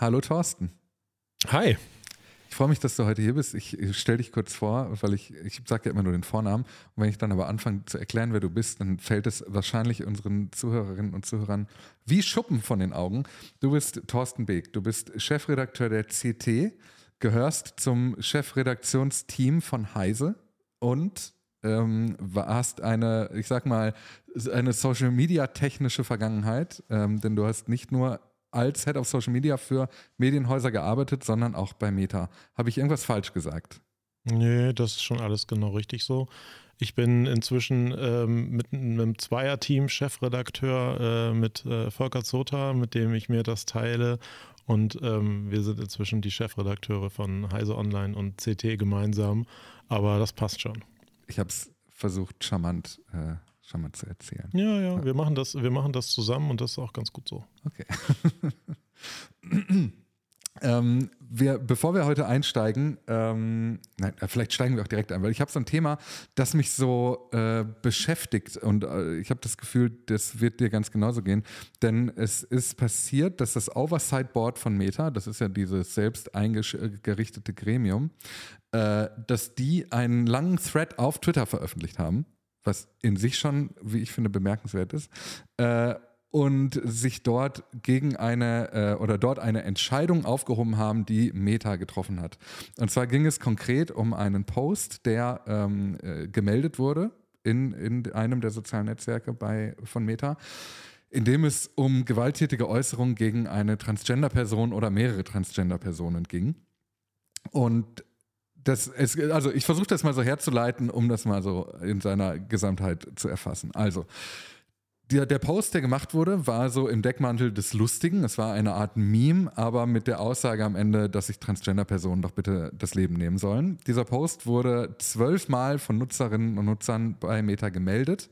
Hallo Thorsten. Hi. Ich freue mich, dass du heute hier bist. Ich, stelle dich kurz vor, weil ich, ich sage ja immer nur den Vornamen. Und wenn ich dann aber anfange zu erklären, wer du bist, dann fällt es wahrscheinlich unseren Zuhörerinnen und Zuhörern wie Schuppen von den Augen. Du bist Thorsten Beek. Du bist Chefredakteur der CT, gehörst zum Chefredaktionsteam von Heise und ähm, hast eine, ich sag mal, eine Social Media technische Vergangenheit, ähm, denn du hast nicht nur als Head of Social Media für Medienhäuser gearbeitet, sondern auch bei Meta. Habe ich irgendwas falsch gesagt? Nee, das ist schon alles genau richtig so. Ich bin inzwischen ähm, mit einem Zweierteam Chefredakteur äh, mit äh, Volker Zota, mit dem ich mir das teile. Und ähm, wir sind inzwischen die Chefredakteure von Heise Online und CT gemeinsam. Aber das passt schon. Ich habe es versucht, charmant äh, schon mal zu erzählen. Ja, ja, wir machen das, wir machen das zusammen und das ist auch ganz gut so. Okay. ähm, wir, bevor wir heute einsteigen, ähm, nein, äh, vielleicht steigen wir auch direkt ein, weil ich habe so ein Thema, das mich so äh, beschäftigt und äh, ich habe das Gefühl, das wird dir ganz genauso gehen, denn es ist passiert, dass das Oversight Board von Meta, das ist ja dieses selbst eingerichtete Gremium, äh, dass die einen langen Thread auf Twitter veröffentlicht haben was in sich schon, wie ich finde, bemerkenswert ist. Äh, und sich dort gegen eine äh, oder dort eine Entscheidung aufgehoben haben, die Meta getroffen hat. Und zwar ging es konkret um einen Post, der ähm, äh, gemeldet wurde in, in einem der sozialen Netzwerke bei, von Meta, in dem es um gewalttätige Äußerungen gegen eine Transgender-Person oder mehrere Transgender-Personen ging. Und das, es, also ich versuche das mal so herzuleiten, um das mal so in seiner Gesamtheit zu erfassen. Also, der, der Post, der gemacht wurde, war so im Deckmantel des Lustigen. Es war eine Art Meme, aber mit der Aussage am Ende, dass sich Transgender-Personen doch bitte das Leben nehmen sollen. Dieser Post wurde zwölfmal von Nutzerinnen und Nutzern bei Meta gemeldet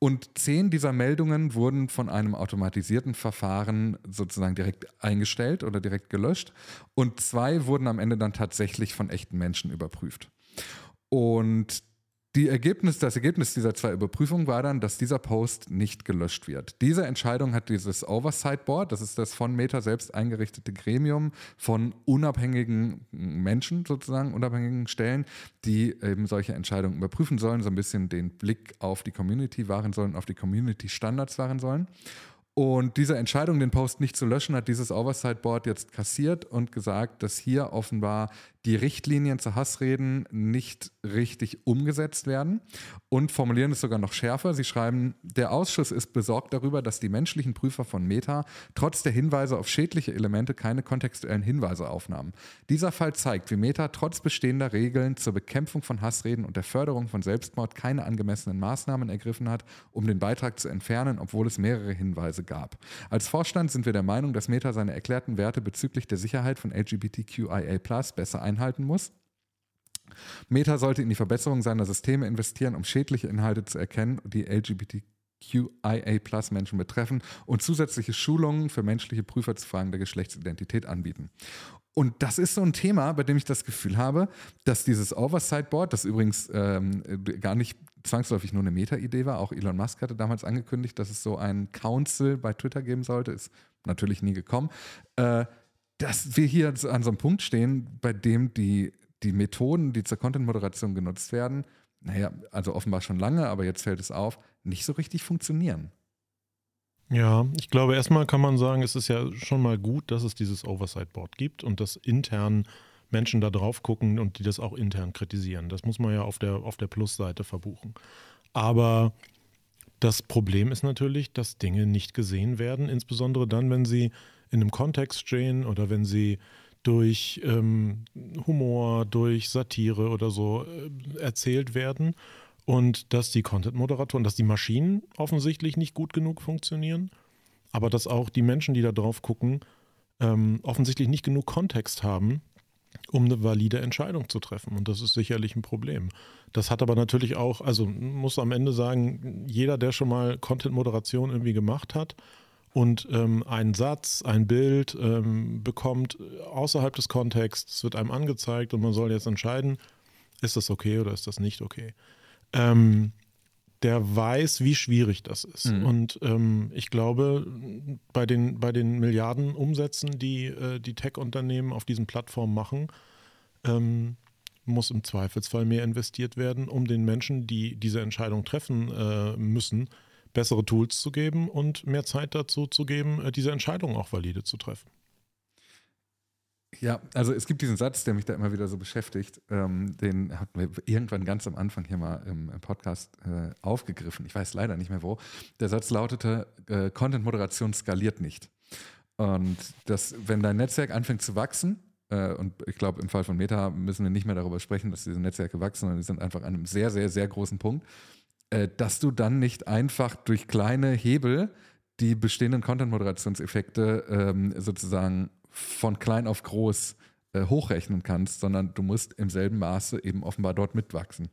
und zehn dieser Meldungen wurden von einem automatisierten Verfahren sozusagen direkt eingestellt oder direkt gelöscht. Und zwei wurden am Ende dann tatsächlich von echten Menschen überprüft. Und die Ergebnis, das Ergebnis dieser zwei Überprüfungen war dann, dass dieser Post nicht gelöscht wird. Diese Entscheidung hat dieses Oversight Board, das ist das von Meta selbst eingerichtete Gremium von unabhängigen Menschen sozusagen, unabhängigen Stellen, die eben solche Entscheidungen überprüfen sollen, so ein bisschen den Blick auf die Community wahren sollen, auf die Community Standards wahren sollen. Und diese Entscheidung, den Post nicht zu löschen, hat dieses Oversight Board jetzt kassiert und gesagt, dass hier offenbar die Richtlinien zu Hassreden nicht richtig umgesetzt werden und formulieren es sogar noch schärfer. Sie schreiben, der Ausschuss ist besorgt darüber, dass die menschlichen Prüfer von Meta trotz der Hinweise auf schädliche Elemente keine kontextuellen Hinweise aufnahmen. Dieser Fall zeigt, wie Meta trotz bestehender Regeln zur Bekämpfung von Hassreden und der Förderung von Selbstmord keine angemessenen Maßnahmen ergriffen hat, um den Beitrag zu entfernen, obwohl es mehrere Hinweise gab. Als Vorstand sind wir der Meinung, dass Meta seine erklärten Werte bezüglich der Sicherheit von LGBTQIA besser einhalten muss. Meta sollte in die Verbesserung seiner Systeme investieren, um schädliche Inhalte zu erkennen, die LGBTQIA-Menschen betreffen und zusätzliche Schulungen für menschliche Prüfer zu Fragen der Geschlechtsidentität anbieten. Und das ist so ein Thema, bei dem ich das Gefühl habe, dass dieses Oversight Board, das übrigens ähm, gar nicht zwangsläufig nur eine Meta-Idee war, auch Elon Musk hatte damals angekündigt, dass es so einen Council bei Twitter geben sollte, ist natürlich nie gekommen, äh, dass wir hier an so einem Punkt stehen, bei dem die die Methoden, die zur Content-Moderation genutzt werden, naja, also offenbar schon lange, aber jetzt fällt es auf, nicht so richtig funktionieren. Ja, ich glaube, erstmal kann man sagen, es ist ja schon mal gut, dass es dieses Oversight Board gibt und dass intern Menschen da drauf gucken und die das auch intern kritisieren. Das muss man ja auf der, auf der Plusseite verbuchen. Aber das Problem ist natürlich, dass Dinge nicht gesehen werden, insbesondere dann, wenn sie in einem Kontext stehen oder wenn sie durch ähm, Humor, durch Satire oder so äh, erzählt werden und dass die Content-Moderatoren, dass die Maschinen offensichtlich nicht gut genug funktionieren, aber dass auch die Menschen, die da drauf gucken, ähm, offensichtlich nicht genug Kontext haben, um eine valide Entscheidung zu treffen. Und das ist sicherlich ein Problem. Das hat aber natürlich auch, also muss am Ende sagen, jeder, der schon mal Content-Moderation irgendwie gemacht hat, und ähm, einen Satz, ein Bild ähm, bekommt außerhalb des Kontexts, wird einem angezeigt und man soll jetzt entscheiden, ist das okay oder ist das nicht okay. Ähm, der weiß, wie schwierig das ist. Mhm. Und ähm, ich glaube, bei den, bei den Milliarden Umsätzen, die äh, die Tech-Unternehmen auf diesen Plattformen machen, ähm, muss im Zweifelsfall mehr investiert werden, um den Menschen, die diese Entscheidung treffen äh, müssen, bessere Tools zu geben und mehr Zeit dazu zu geben, äh, diese Entscheidung auch valide zu treffen. Ja, also es gibt diesen Satz, der mich da immer wieder so beschäftigt. Ähm, den hatten wir irgendwann ganz am Anfang hier mal im, im Podcast äh, aufgegriffen. Ich weiß leider nicht mehr wo. Der Satz lautete: äh, Content-Moderation skaliert nicht. Und das, wenn dein Netzwerk anfängt zu wachsen, äh, und ich glaube, im Fall von Meta müssen wir nicht mehr darüber sprechen, dass diese Netzwerke wachsen, sondern die sind einfach an einem sehr, sehr, sehr großen Punkt, äh, dass du dann nicht einfach durch kleine Hebel die bestehenden Content-Moderationseffekte ähm, sozusagen von klein auf groß äh, hochrechnen kannst, sondern du musst im selben Maße eben offenbar dort mitwachsen.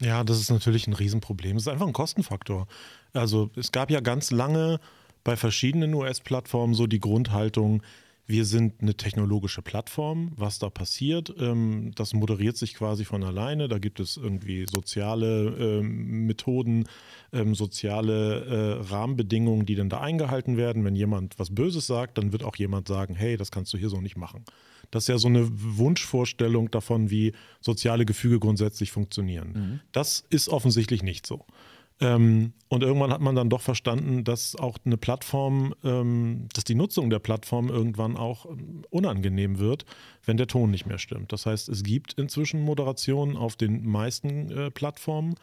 Ja, das ist natürlich ein Riesenproblem. Es ist einfach ein Kostenfaktor. Also es gab ja ganz lange bei verschiedenen US-Plattformen so die Grundhaltung, wir sind eine technologische Plattform. Was da passiert, ähm, das moderiert sich quasi von alleine. Da gibt es irgendwie soziale ähm, Methoden, ähm, soziale äh, Rahmenbedingungen, die dann da eingehalten werden. Wenn jemand was Böses sagt, dann wird auch jemand sagen, hey, das kannst du hier so nicht machen. Das ist ja so eine Wunschvorstellung davon, wie soziale Gefüge grundsätzlich funktionieren. Mhm. Das ist offensichtlich nicht so. Ähm, und irgendwann hat man dann doch verstanden, dass auch eine Plattform, ähm, dass die Nutzung der Plattform irgendwann auch ähm, unangenehm wird, wenn der Ton nicht mehr stimmt. Das heißt, es gibt inzwischen Moderationen auf den meisten äh, Plattformen.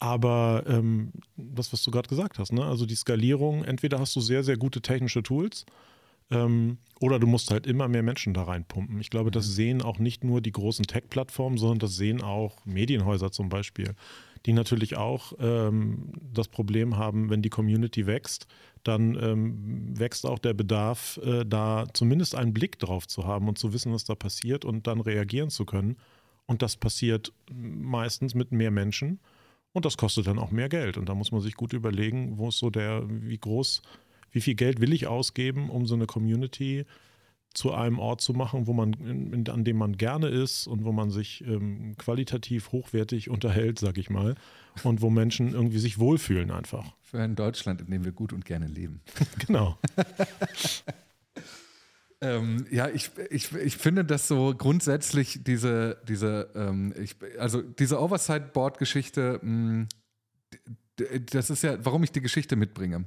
Aber ähm, das, was du gerade gesagt hast, ne? also die Skalierung, entweder hast du sehr, sehr gute technische Tools ähm, oder du musst halt immer mehr Menschen da reinpumpen. Ich glaube, das mhm. sehen auch nicht nur die großen Tech-Plattformen, sondern das sehen auch Medienhäuser zum Beispiel die natürlich auch ähm, das Problem haben, wenn die Community wächst, dann ähm, wächst auch der Bedarf, äh, da zumindest einen Blick drauf zu haben und zu wissen, was da passiert und dann reagieren zu können. Und das passiert meistens mit mehr Menschen und das kostet dann auch mehr Geld. Und da muss man sich gut überlegen, wo ist so der, wie groß, wie viel Geld will ich ausgeben, um so eine Community äh, zu einem Ort zu machen, wo man, in, an dem man gerne ist und wo man sich ähm, qualitativ hochwertig unterhält, sag ich mal, und wo Menschen irgendwie sich wohlfühlen einfach. Für ein Deutschland, in dem wir gut und gerne leben. genau. ähm, ja, ich, ich, ich finde, dass so grundsätzlich diese, diese, ähm, ich, also diese Oversight-Board-Geschichte, mm, das ist ja, warum ich die Geschichte mitbringe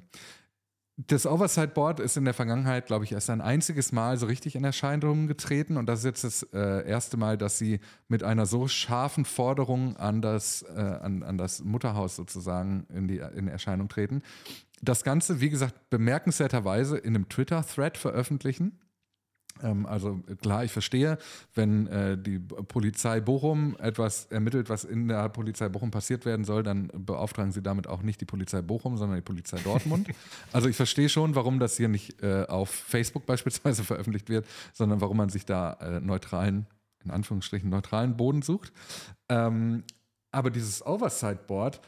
das Oversight Board ist in der Vergangenheit, glaube ich, erst ein einziges Mal so richtig in Erscheinung getreten. Und das ist jetzt das äh, erste Mal, dass sie mit einer so scharfen Forderung an das, äh, an, an das Mutterhaus sozusagen in, die, in Erscheinung treten. Das Ganze, wie gesagt, bemerkenswerterweise in einem Twitter-Thread veröffentlichen. Ähm, also klar, ich verstehe, wenn äh, die Polizei Bochum etwas ermittelt, was in der Polizei Bochum passiert werden soll, dann beauftragen sie damit auch nicht die Polizei Bochum, sondern die Polizei Dortmund. also ich verstehe schon, warum das hier nicht äh, auf Facebook beispielsweise veröffentlicht wird, sondern warum man sich da äh, neutralen, in Anführungsstrichen neutralen Boden sucht. Ähm, aber dieses Oversight Board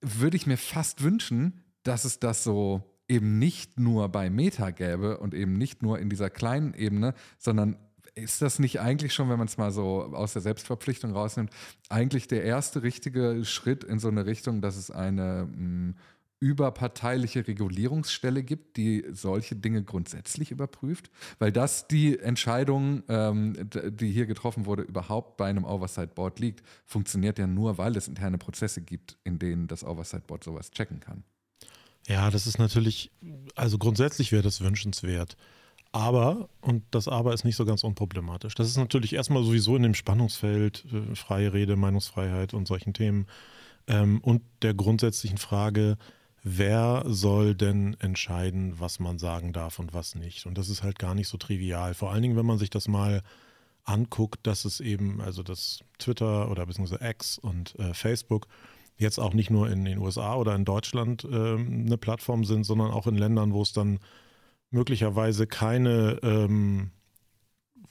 würde ich mir fast wünschen, dass es das so eben nicht nur bei Meta gäbe und eben nicht nur in dieser kleinen Ebene, sondern ist das nicht eigentlich schon, wenn man es mal so aus der Selbstverpflichtung rausnimmt, eigentlich der erste richtige Schritt in so eine Richtung, dass es eine mh, hm, überparteiliche Regulierungsstelle gibt, die solche Dinge grundsätzlich überprüft? Weil das die Entscheidung, ähm, die hier getroffen wurde, überhaupt bei einem Oversight Board liegt, funktioniert ja nur, weil es interne Prozesse gibt, in denen das Oversight Board sowas checken kann. Ja, das ist natürlich, also grundsätzlich wäre das wünschenswert. Aber, und das Aber ist nicht so ganz unproblematisch, das ist natürlich erstmal sowieso in dem Spannungsfeld äh, freie Rede, Meinungsfreiheit und solchen Themen ähm, und der grundsätzlichen Frage, wer soll denn entscheiden, was man sagen darf und was nicht. Und das ist halt gar nicht so trivial. Vor allen Dingen, wenn man sich das mal anguckt, dass es eben, also das Twitter oder beziehungsweise X und äh, Facebook jetzt auch nicht nur in den USA oder in Deutschland äh, eine Plattform sind, sondern auch in Ländern, wo es dann möglicherweise keine ähm,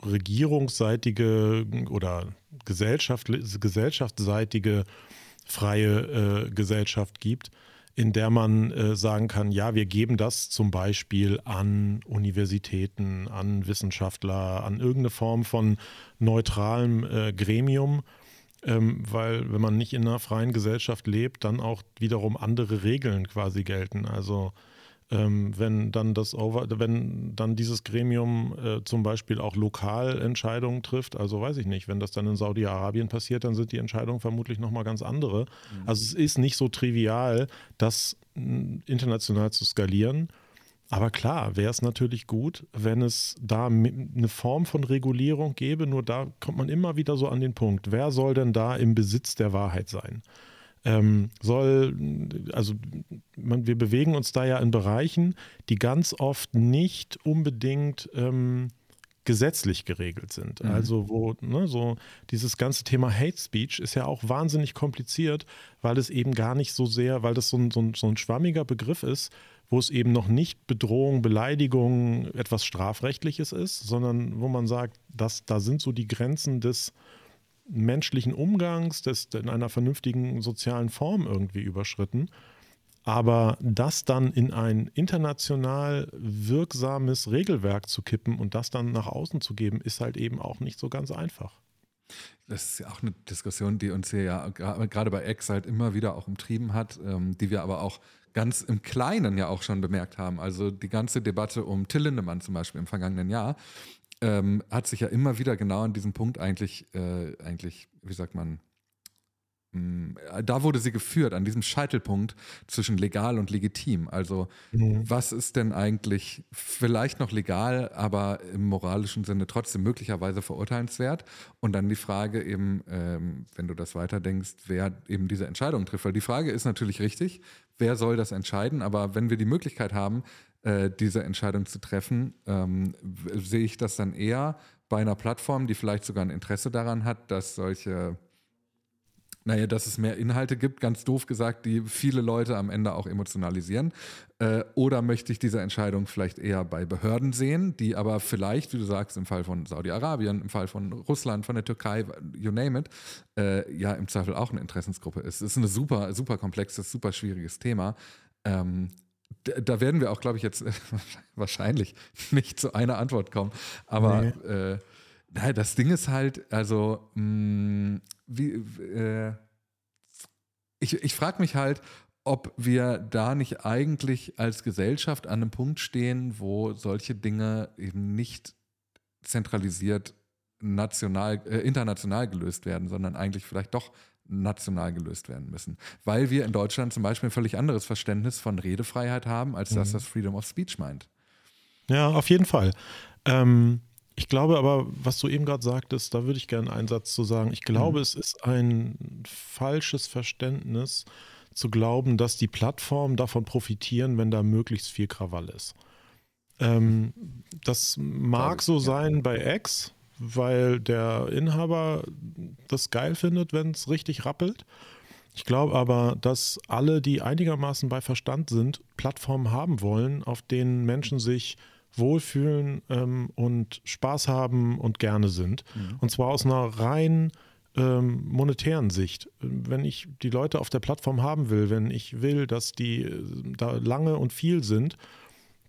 regierungsseitige oder Gesellschaft, gesellschaftsseitige freie äh, Gesellschaft gibt, in der man äh, sagen kann, ja, wir geben das zum Beispiel an Universitäten, an Wissenschaftler, an irgendeine Form von neutralem äh, Gremium ähm, weil wenn man nicht in einer freien Gesellschaft lebt, dann auch wiederum andere Regeln quasi gelten. Also ähm, wenn dann das Over, wenn dann dieses Gremium äh, zum Beispiel auch lokal Entscheidungen trifft, also weiß ich nicht, wenn das dann in Saudi-Arabien passiert, dann sind die Entscheidungen vermutlich nochmal ganz andere. Mhm. Also es ist nicht so trivial, das international zu skalieren. Aber klar, wäre es natürlich gut, wenn es da eine Form von Regulierung gäbe. Nur da kommt man immer wieder so an den Punkt, wer soll denn da im Besitz der Wahrheit sein? Ähm, soll, also man, wir bewegen uns da ja in Bereichen, die ganz oft nicht unbedingt ähm, gesetzlich geregelt sind. Mhm. Also wo ne, so dieses ganze Thema Hate Speech ist ja auch wahnsinnig kompliziert, weil es eben gar nicht so sehr, weil das so ein, so ein, so ein schwammiger Begriff ist wo es eben noch nicht Bedrohung, Beleidigung, etwas Strafrechtliches ist, sondern wo man sagt, dass da sind so die Grenzen des menschlichen Umgangs, des in einer vernünftigen sozialen Form irgendwie überschritten. Aber das dann in ein international wirksames Regelwerk zu kippen und das dann nach außen zu geben, ist halt eben auch nicht so ganz einfach. Das ist ja auch eine Diskussion, die uns hier ja gerade bei X halt immer wieder auch umtrieben hat, ähm, die wir aber auch ganz im Kleinen ja auch schon bemerkt haben. Also die ganze Debatte um Till Lindemann zum Beispiel im vergangenen Jahr ähm, hat sich ja immer wieder genau an diesem Punkt eigentlich, äh, eigentlich, wie sagt man, Mm, da wurde sie geführt, an diesem Scheitelpunkt zwischen legal und legitim. Also, mhm. was ist denn eigentlich vielleicht noch legal, aber im moralischen Sinne trotzdem möglicherweise verurteilenswert? Und dann die Frage eben, ähm, wenn du das weiterdenkst, wer eben diese Entscheidung trifft. Weil die Frage ist natürlich richtig, wer soll das entscheiden? Aber wenn wir die Möglichkeit haben, äh, diese Entscheidung zu treffen, ähm, sehe ich das dann eher bei einer Plattform, die vielleicht sogar ein Interesse daran hat, dass solche naja, dass es mehr Inhalte gibt, ganz doof gesagt, die viele Leute am Ende auch emotionalisieren? Äh, oder möchte ich diese Entscheidung vielleicht eher bei Behörden sehen, die aber vielleicht, wie du sagst, im Fall von Saudi-Arabien, im Fall von Russland, von der Türkei, you name it, äh, ja im Zweifel auch eine Interessensgruppe ist. Es ist ein super, super komplexes, super schwieriges Thema. Ähm, da werden wir auch, glaube ich, jetzt wahrscheinlich nicht zu einer Antwort kommen. Aber nee. äh, das Ding ist halt, also, mh, mm, wie, äh, ich, ich frage mich halt, ob wir da nicht eigentlich als Gesellschaft an einem Punkt stehen, wo solche Dinge eben nicht zentralisiert national, äh, international gelöst werden, sondern eigentlich vielleicht doch national gelöst werden müssen. Weil wir in Deutschland zum Beispiel ein völlig anderes Verständnis von Redefreiheit haben, als mhm. das das Freedom of Speech meint. Ja, auf jeden Fall. Ähm, ich glaube aber, was du eben gerade sagtest, da würde ich gerne einen Satz zu sagen. Ich glaube, mhm. es ist ein falsches Verständnis zu glauben, dass die Plattformen davon profitieren, wenn da möglichst viel Krawall ist. Ähm, das mag so sein bei X, weil der Inhaber das geil findet, wenn es richtig rappelt. Ich glaube aber, dass alle, die einigermaßen bei Verstand sind, Plattformen haben wollen, auf denen Menschen sich wohlfühlen ähm, und Spaß haben und gerne sind. Mhm. Und zwar aus einer rein ähm, monetären Sicht. Wenn ich die Leute auf der Plattform haben will, wenn ich will, dass die äh, da lange und viel sind,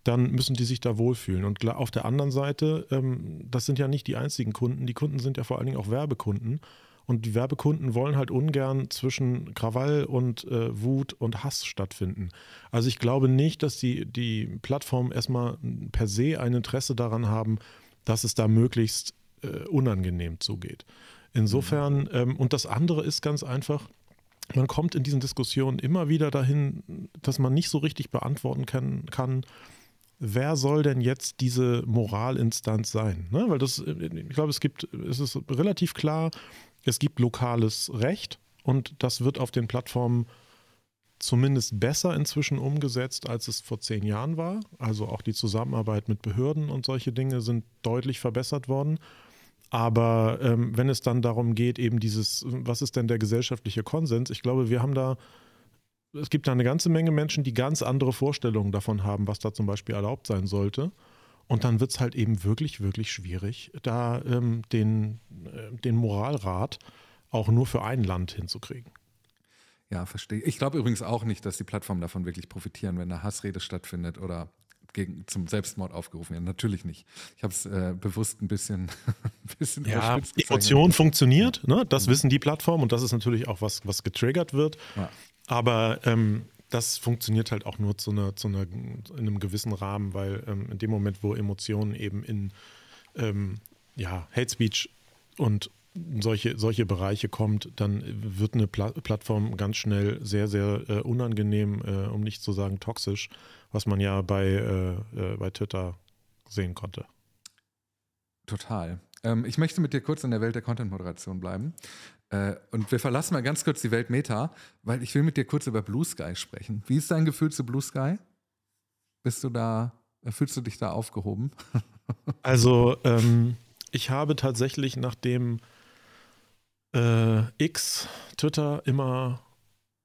dann müssen die sich da wohlfühlen. Und auf der anderen Seite, ähm, das sind ja nicht die einzigen Kunden. Die Kunden sind ja vor allen Dingen auch Werbekunden. Und die Werbekunden wollen halt ungern zwischen Krawall und äh, Wut und Hass stattfinden. Also ich glaube nicht, dass die, die Plattformen erstmal per se ein Interesse daran haben, dass es da möglichst äh, unangenehm zugeht. Insofern, mhm. ähm, und das andere ist ganz einfach, man kommt in diesen Diskussionen immer wieder dahin, dass man nicht so richtig beantworten kann, kann wer soll denn jetzt diese Moralinstanz sein? Ne? Weil das, ich glaube, es gibt, es ist relativ klar, es gibt lokales Recht und das wird auf den Plattformen zumindest besser inzwischen umgesetzt, als es vor zehn Jahren war. Also auch die Zusammenarbeit mit Behörden und solche Dinge sind deutlich verbessert worden. Aber ähm, wenn es dann darum geht, eben dieses, was ist denn der gesellschaftliche Konsens? Ich glaube, wir haben da, es gibt da eine ganze Menge Menschen, die ganz andere Vorstellungen davon haben, was da zum Beispiel erlaubt sein sollte. Und dann wird es halt eben wirklich, wirklich schwierig, da ähm, den, äh, den Moralrat auch nur für ein Land hinzukriegen. Ja, verstehe. Ich glaube übrigens auch nicht, dass die Plattformen davon wirklich profitieren, wenn eine Hassrede stattfindet oder gegen, zum Selbstmord aufgerufen werden. Natürlich nicht. Ich habe es äh, bewusst ein bisschen ein bisschen ja, Emotion funktioniert, ne? das mhm. wissen die Plattformen und das ist natürlich auch was, was getriggert wird. Ja. Aber ähm, das funktioniert halt auch nur zu einer, zu einer, in einem gewissen Rahmen, weil ähm, in dem Moment, wo Emotionen eben in ähm, ja, Hate Speech und solche, solche Bereiche kommt, dann wird eine Pla Plattform ganz schnell sehr, sehr äh, unangenehm, äh, um nicht zu sagen toxisch, was man ja bei, äh, äh bei Twitter sehen konnte. Total. Ähm, ich möchte mit dir kurz in der Welt der Content-Moderation bleiben. Äh, und wir verlassen mal ganz kurz die Welt Meta, weil ich will mit dir kurz über Blue Sky sprechen. Wie ist dein Gefühl zu Blue Sky? Bist du da, fühlst du dich da aufgehoben? also, ähm, ich habe tatsächlich, nachdem äh, X, Twitter, immer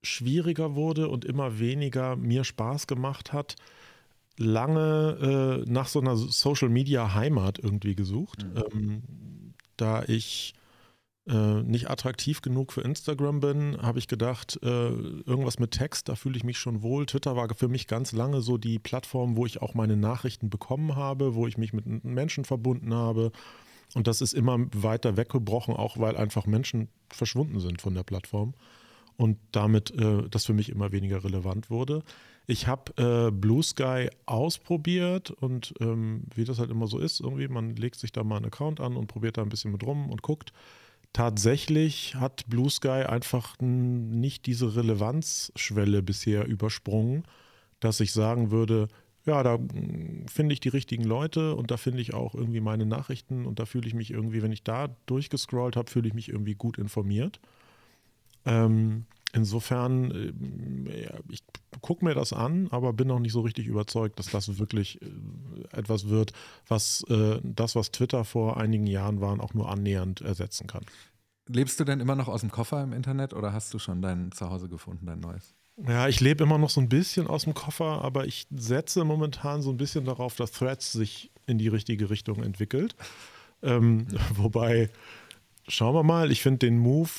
schwieriger wurde und immer weniger mir Spaß gemacht hat, lange äh, nach so einer Social Media Heimat irgendwie gesucht. Mhm. Ähm, da ich äh, nicht attraktiv genug für Instagram bin, habe ich gedacht, äh, irgendwas mit Text, da fühle ich mich schon wohl. Twitter war für mich ganz lange so die Plattform, wo ich auch meine Nachrichten bekommen habe, wo ich mich mit Menschen verbunden habe. Und das ist immer weiter weggebrochen, auch weil einfach Menschen verschwunden sind von der Plattform und damit äh, das für mich immer weniger relevant wurde. Ich habe äh, Blue Sky ausprobiert und ähm, wie das halt immer so ist, irgendwie, man legt sich da mal einen Account an und probiert da ein bisschen mit rum und guckt tatsächlich hat Blue Sky einfach nicht diese Relevanzschwelle bisher übersprungen, dass ich sagen würde, ja, da finde ich die richtigen Leute und da finde ich auch irgendwie meine Nachrichten und da fühle ich mich irgendwie, wenn ich da durchgescrollt habe, fühle ich mich irgendwie gut informiert. Ähm, insofern, äh, ja, ich gucke mir das an, aber bin noch nicht so richtig überzeugt, dass das wirklich äh, etwas wird, was äh, das, was Twitter vor einigen Jahren war, auch nur annähernd ersetzen kann. Lebst du denn immer noch aus dem Koffer im Internet oder hast du schon dein Zuhause gefunden, dein neues? Ja, ich lebe immer noch so ein bisschen aus dem Koffer, aber ich setze momentan so ein bisschen darauf, dass Threads sich in die richtige Richtung entwickelt. Ähm, wobei, schauen wir mal, ich finde den Move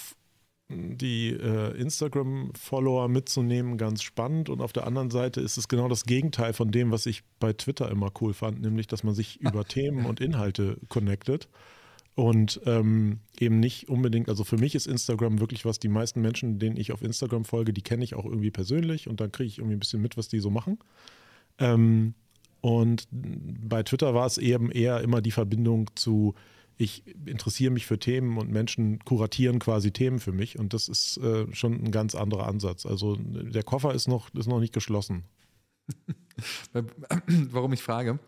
die äh, Instagram-Follower mitzunehmen, ganz spannend. Und auf der anderen Seite ist es genau das Gegenteil von dem, was ich bei Twitter immer cool fand, nämlich, dass man sich über Themen und Inhalte connectet. Und ähm, eben nicht unbedingt, also für mich ist Instagram wirklich was, die meisten Menschen, denen ich auf Instagram folge, die kenne ich auch irgendwie persönlich und dann kriege ich irgendwie ein bisschen mit, was die so machen. Ähm, und bei Twitter war es eben eher immer die Verbindung zu, ich interessiere mich für Themen und Menschen kuratieren quasi Themen für mich und das ist äh, schon ein ganz anderer Ansatz. Also der Koffer ist noch, ist noch nicht geschlossen. Warum ich frage,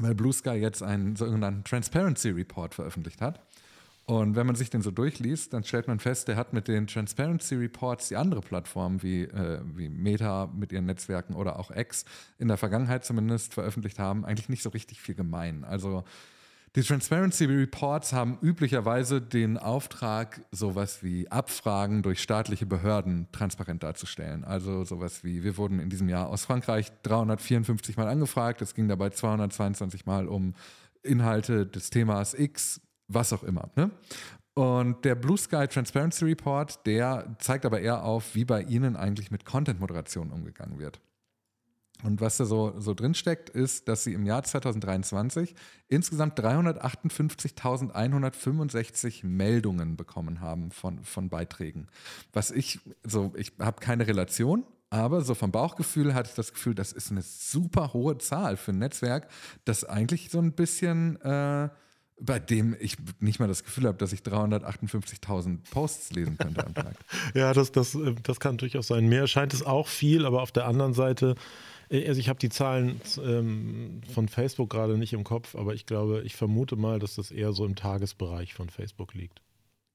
weil Blue Sky jetzt einen sogenannten Transparency Report veröffentlicht hat. Und wenn man sich den so durchliest, dann stellt man fest, der hat mit den Transparency Reports die andere Plattformen wie, äh, wie Meta mit ihren Netzwerken oder auch X in der Vergangenheit zumindest veröffentlicht haben, eigentlich nicht so richtig viel gemein. Also die Transparency Reports haben üblicherweise den Auftrag, sowas wie Abfragen durch staatliche Behörden transparent darzustellen. Also sowas wie, wir wurden in diesem Jahr aus Frankreich 354 Mal angefragt, es ging dabei 222 Mal um Inhalte des Themas X, was auch immer. Ne? Und der Blue Sky Transparency Report, der zeigt aber eher auf, wie bei Ihnen eigentlich mit Content-Moderation umgegangen wird. Und was da so, so drin steckt, ist, dass sie im Jahr 2023 insgesamt 358.165 Meldungen bekommen haben von, von Beiträgen. Was ich, so, ich habe keine Relation, aber so vom Bauchgefühl hatte ich das Gefühl, das ist eine super hohe Zahl für ein Netzwerk, das eigentlich so ein bisschen, äh, bei dem ich nicht mal das Gefühl habe, dass ich 358.000 Posts lesen könnte am Tag. ja, das, das, äh, das kann durchaus sein. Mir scheint es auch viel, aber auf der anderen Seite also ich habe die Zahlen ähm, von Facebook gerade nicht im Kopf, aber ich glaube, ich vermute mal, dass das eher so im Tagesbereich von Facebook liegt.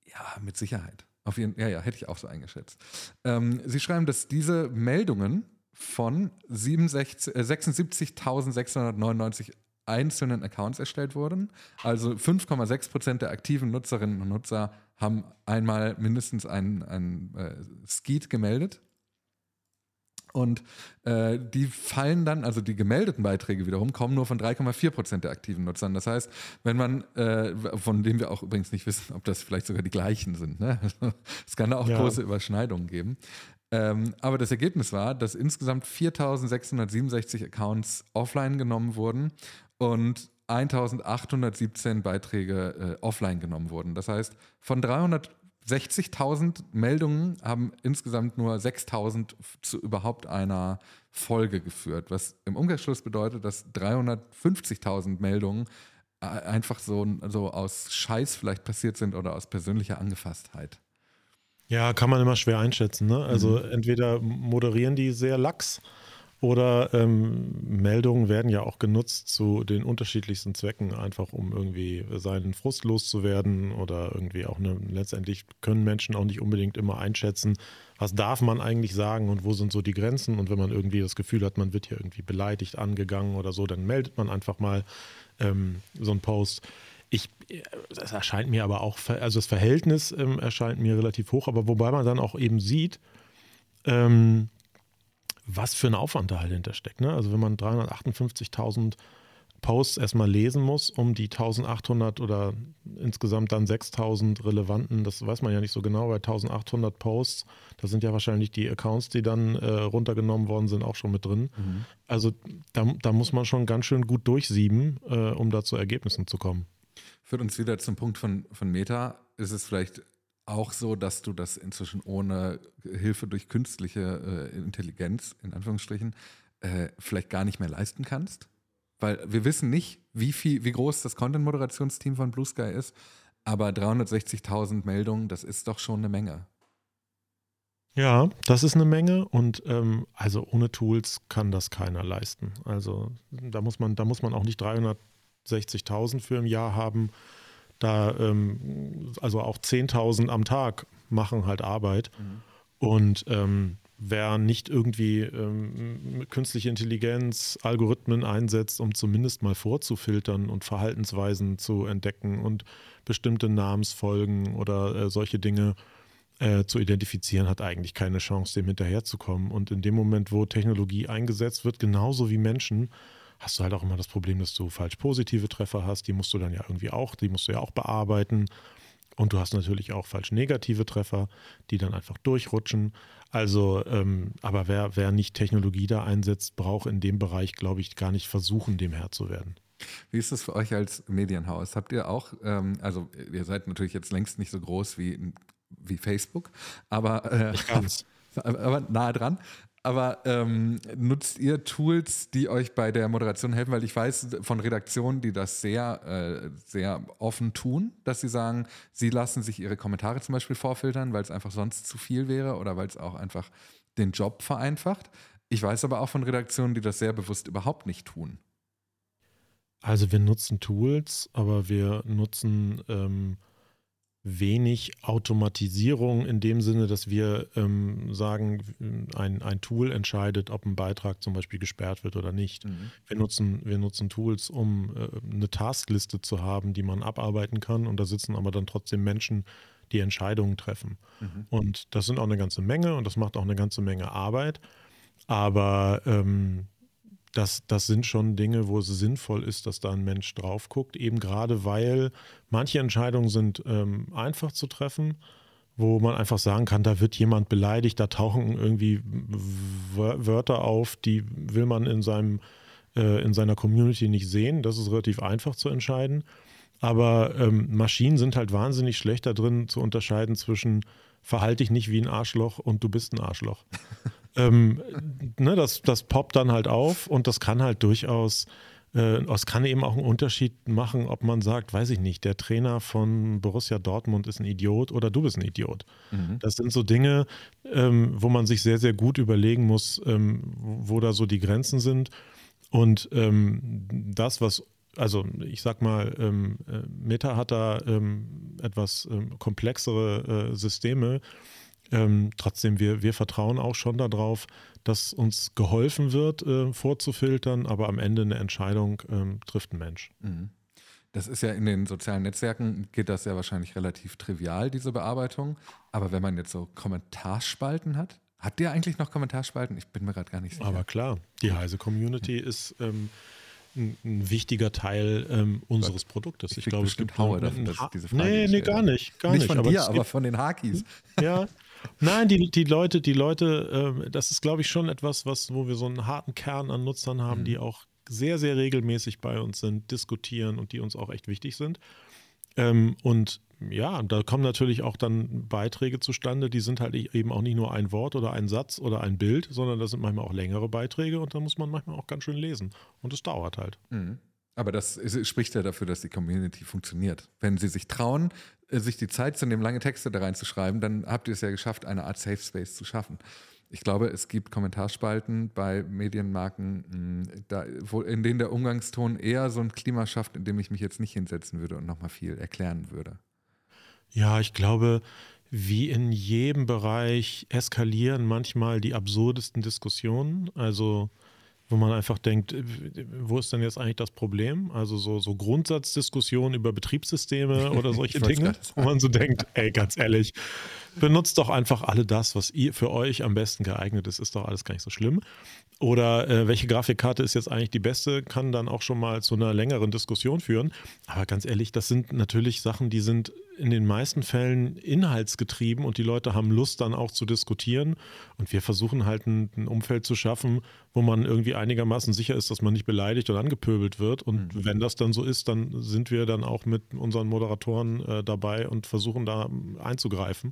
Ja, mit Sicherheit. Auf jeden, ja, ja, hätte ich auch so eingeschätzt. Ähm, Sie schreiben, dass diese Meldungen von äh, 76.699 einzelnen Accounts erstellt wurden. Also 5,6 Prozent der aktiven Nutzerinnen und Nutzer haben einmal mindestens ein, ein äh, Skeet gemeldet und äh, die fallen dann, also die gemeldeten Beiträge wiederum, kommen nur von 3,4 Prozent der aktiven Nutzern. Das heißt, wenn man, äh, von dem wir auch übrigens nicht wissen, ob das vielleicht sogar die gleichen sind, ne? es kann da auch ja. große Überschneidungen geben. Ähm, aber das Ergebnis war, dass insgesamt 4667 Accounts offline genommen wurden und 1817 Beiträge äh, offline genommen wurden. Das heißt, von 360.000 Meldungen haben insgesamt nur 6.000 zu überhaupt einer Folge geführt, was im Umkehrschluss bedeutet, dass 350.000 Meldungen äh, einfach so, so aus Scheiß vielleicht passiert sind oder aus persönlicher Angefasstheit. Ja, kann man immer schwer einschätzen. Ne? Also mhm. entweder moderieren die sehr lax oder ähm, Meldungen werden ja auch genutzt zu den unterschiedlichsten Zwecken, einfach um irgendwie seinen Frust loszuwerden oder irgendwie auch eine, letztendlich können Menschen auch nicht unbedingt immer einschätzen, was darf man eigentlich sagen und wo sind so die Grenzen. Und wenn man irgendwie das Gefühl hat, man wird hier irgendwie beleidigt, angegangen oder so, dann meldet man einfach mal ähm, so einen Post. Ich, es erscheint mir aber auch, also das Verhältnis ähm, erscheint mir relativ hoch, aber wobei man dann auch eben sieht, ähm, was für ein Aufwand da halt hintersteckt. Ne? Also wenn man 358.000 Posts erstmal lesen muss, um die 1800 oder insgesamt dann 6000 relevanten, das weiß man ja nicht so genau, bei 1800 Posts, da sind ja wahrscheinlich die Accounts, die dann äh, runtergenommen worden sind, auch schon mit drin. Mhm. Also da, da, muss man schon ganz schön gut durchsieben, äh, um da zu Ergebnissen zu kommen. Führt uns wieder zum Punkt von, von Meta. Ist es vielleicht auch so, dass du das inzwischen ohne Hilfe durch künstliche äh, Intelligenz, in Anführungsstrichen, äh, vielleicht gar nicht mehr leisten kannst? Weil wir wissen nicht, wie, viel, wie groß das Content-Moderationsteam von Blue Sky ist, aber 360.000 Meldungen, das ist doch schon eine Menge. Ja, das ist eine Menge und ähm, also ohne Tools kann das keiner leisten. Also da muss man, da muss man auch nicht 360.000 für im Jahr haben da ähm, also auch 10.000 am Tag machen halt Arbeit. Mhm. Und ähm, wer nicht irgendwie ähm, künstliche Intelligenz, Algorithmen einsetzt, um zumindest mal vorzufiltern und Verhaltensweisen zu entdecken und bestimmte Namensfolgen oder äh, solche Dinge äh, zu identifizieren, hat eigentlich keine Chance, dem hinterherzukommen. Und in dem Moment, wo Technologie eingesetzt wird, genauso wie Menschen, hast du halt auch immer das Problem, dass du falsch positive Treffer hast. Die musst du dann ja irgendwie auch, die musst du ja auch bearbeiten. Und du hast natürlich auch falsch negative Treffer, die dann einfach durchrutschen. Also, ähm, aber wer, wer nicht Technologie da einsetzt, braucht in dem Bereich, glaube ich, gar nicht versuchen, dem Herr zu werden. Wie ist das für euch als Medienhaus? Habt ihr auch, ähm, also ihr seid natürlich jetzt längst nicht so groß wie, wie Facebook, aber, äh, aber nahe dran. Aber ähm, nutzt ihr Tools, die euch bei der Moderation helfen? Weil ich weiß von Redaktionen, die das sehr, äh, sehr offen tun, dass sie sagen, sie lassen sich ihre Kommentare zum Beispiel vorfiltern, weil es einfach sonst zu viel wäre oder weil es auch einfach den Job vereinfacht. Ich weiß aber auch von Redaktionen, die das sehr bewusst überhaupt nicht tun. Also wir nutzen Tools, aber wir nutzen ähm, wenig Automatisierung in dem Sinne, dass wir ähm, sagen, ein, ein Tool entscheidet, ob ein Beitrag zum Beispiel gesperrt wird oder nicht. Mhm. Wir, nutzen, wir nutzen Tools, um äh, eine Taskliste zu haben, die man abarbeiten kann und da sitzen aber dann trotzdem Menschen, die Entscheidungen treffen. Mhm. Und das sind auch eine ganze Menge und das macht auch eine ganze Menge Arbeit. Aber ähm, das, das sind schon Dinge, wo es sinnvoll ist, dass da ein Mensch drauf guckt, eben gerade weil manche Entscheidungen sind ähm, einfach zu treffen, wo man einfach sagen kann, da wird jemand beleidigt, da tauchen irgendwie Wörter auf, die will man in, seinem, äh, in seiner Community nicht sehen. Das ist relativ einfach zu entscheiden. Aber ähm, Maschinen sind halt wahnsinnig schlecht da drin zu unterscheiden zwischen verhalte dich nicht wie ein Arschloch und du bist ein Arschloch. ähm, ne, das, das poppt dann halt auf und das kann halt durchaus, äh, es kann eben auch einen Unterschied machen, ob man sagt, weiß ich nicht, der Trainer von Borussia Dortmund ist ein Idiot oder du bist ein Idiot. Mhm. Das sind so Dinge, ähm, wo man sich sehr, sehr gut überlegen muss, ähm, wo da so die Grenzen sind. Und ähm, das, was also ich sag mal, ähm, äh, Meta hat da ähm, etwas ähm, komplexere äh, Systeme, ähm, trotzdem, wir, wir vertrauen auch schon darauf, dass uns geholfen wird, äh, vorzufiltern, aber am Ende eine Entscheidung ähm, trifft ein Mensch. Mhm. Das ist ja in den sozialen Netzwerken, geht das ja wahrscheinlich relativ trivial, diese Bearbeitung. Aber wenn man jetzt so Kommentarspalten hat, hat der eigentlich noch Kommentarspalten? Ich bin mir gerade gar nicht sicher. Aber klar, die Heise Community ist ähm, ein, ein, wichtiger Teil ähm, unseres Produktes. Ich, ich glaube, es gibt Haue dafür, dass diese Frage Nee, nee, gar nicht. Gar nicht, nicht von aber dir, aber von den Hakis. Ja, Nein, die, die Leute, die Leute, äh, das ist, glaube ich, schon etwas, was, wo wir so einen harten Kern an Nutzern haben, mhm. die auch sehr, sehr regelmäßig bei uns sind, diskutieren und die uns auch echt wichtig sind. Ähm, und ja, da kommen natürlich auch dann Beiträge zustande, die sind halt eben auch nicht nur ein Wort oder ein Satz oder ein Bild, sondern das sind manchmal auch längere Beiträge und da muss man manchmal auch ganz schön lesen. Und es dauert halt. Mhm. Aber das spricht ja dafür, dass die Community funktioniert. Wenn sie sich trauen, äh, sich die Zeit zu nehmen, lange Texte da reinzuschreiben, dann habt ihr es ja geschafft, eine Art Safe Space zu schaffen. Ich glaube, es gibt Kommentarspalten bei Medienmarken, hm, da, wo, in denen der Umgangston eher so ein Klima schafft, in dem ich mich jetzt nicht hinsetzen würde und nochmal viel erklären würde. Ja, ich glaube, wie in jedem Bereich eskalieren manchmal die absurdesten Diskussionen. Also wo man einfach denkt, äh, wo ist denn jetzt eigentlich das Problem? Also so, so Grundsatzdiskussionen über Betriebssysteme oder solche Dinge, wo man so denkt, ey, ganz ehrlich, benutzt doch einfach alle das, was ihr für euch am besten geeignet ist, ist doch alles gar nicht so schlimm. Oder äh, welche Grafikkarte ist jetzt eigentlich die beste, kann dann auch schon mal zu einer längeren Diskussion führen. Aber ganz ehrlich, das sind natürlich Sachen, die sind in den meisten Fällen inhaltsgetrieben und die Leute haben Lust dann auch zu diskutieren. Und wir versuchen halt ein, ein Umfeld zu schaffen, wo man irgendwie einigermaßen sicher ist, dass man nicht beleidigt oder angepöbelt wird. Und mhm. wenn das dann so ist, dann sind wir dann auch mit unseren Moderatoren äh, dabei und versuchen da einzugreifen.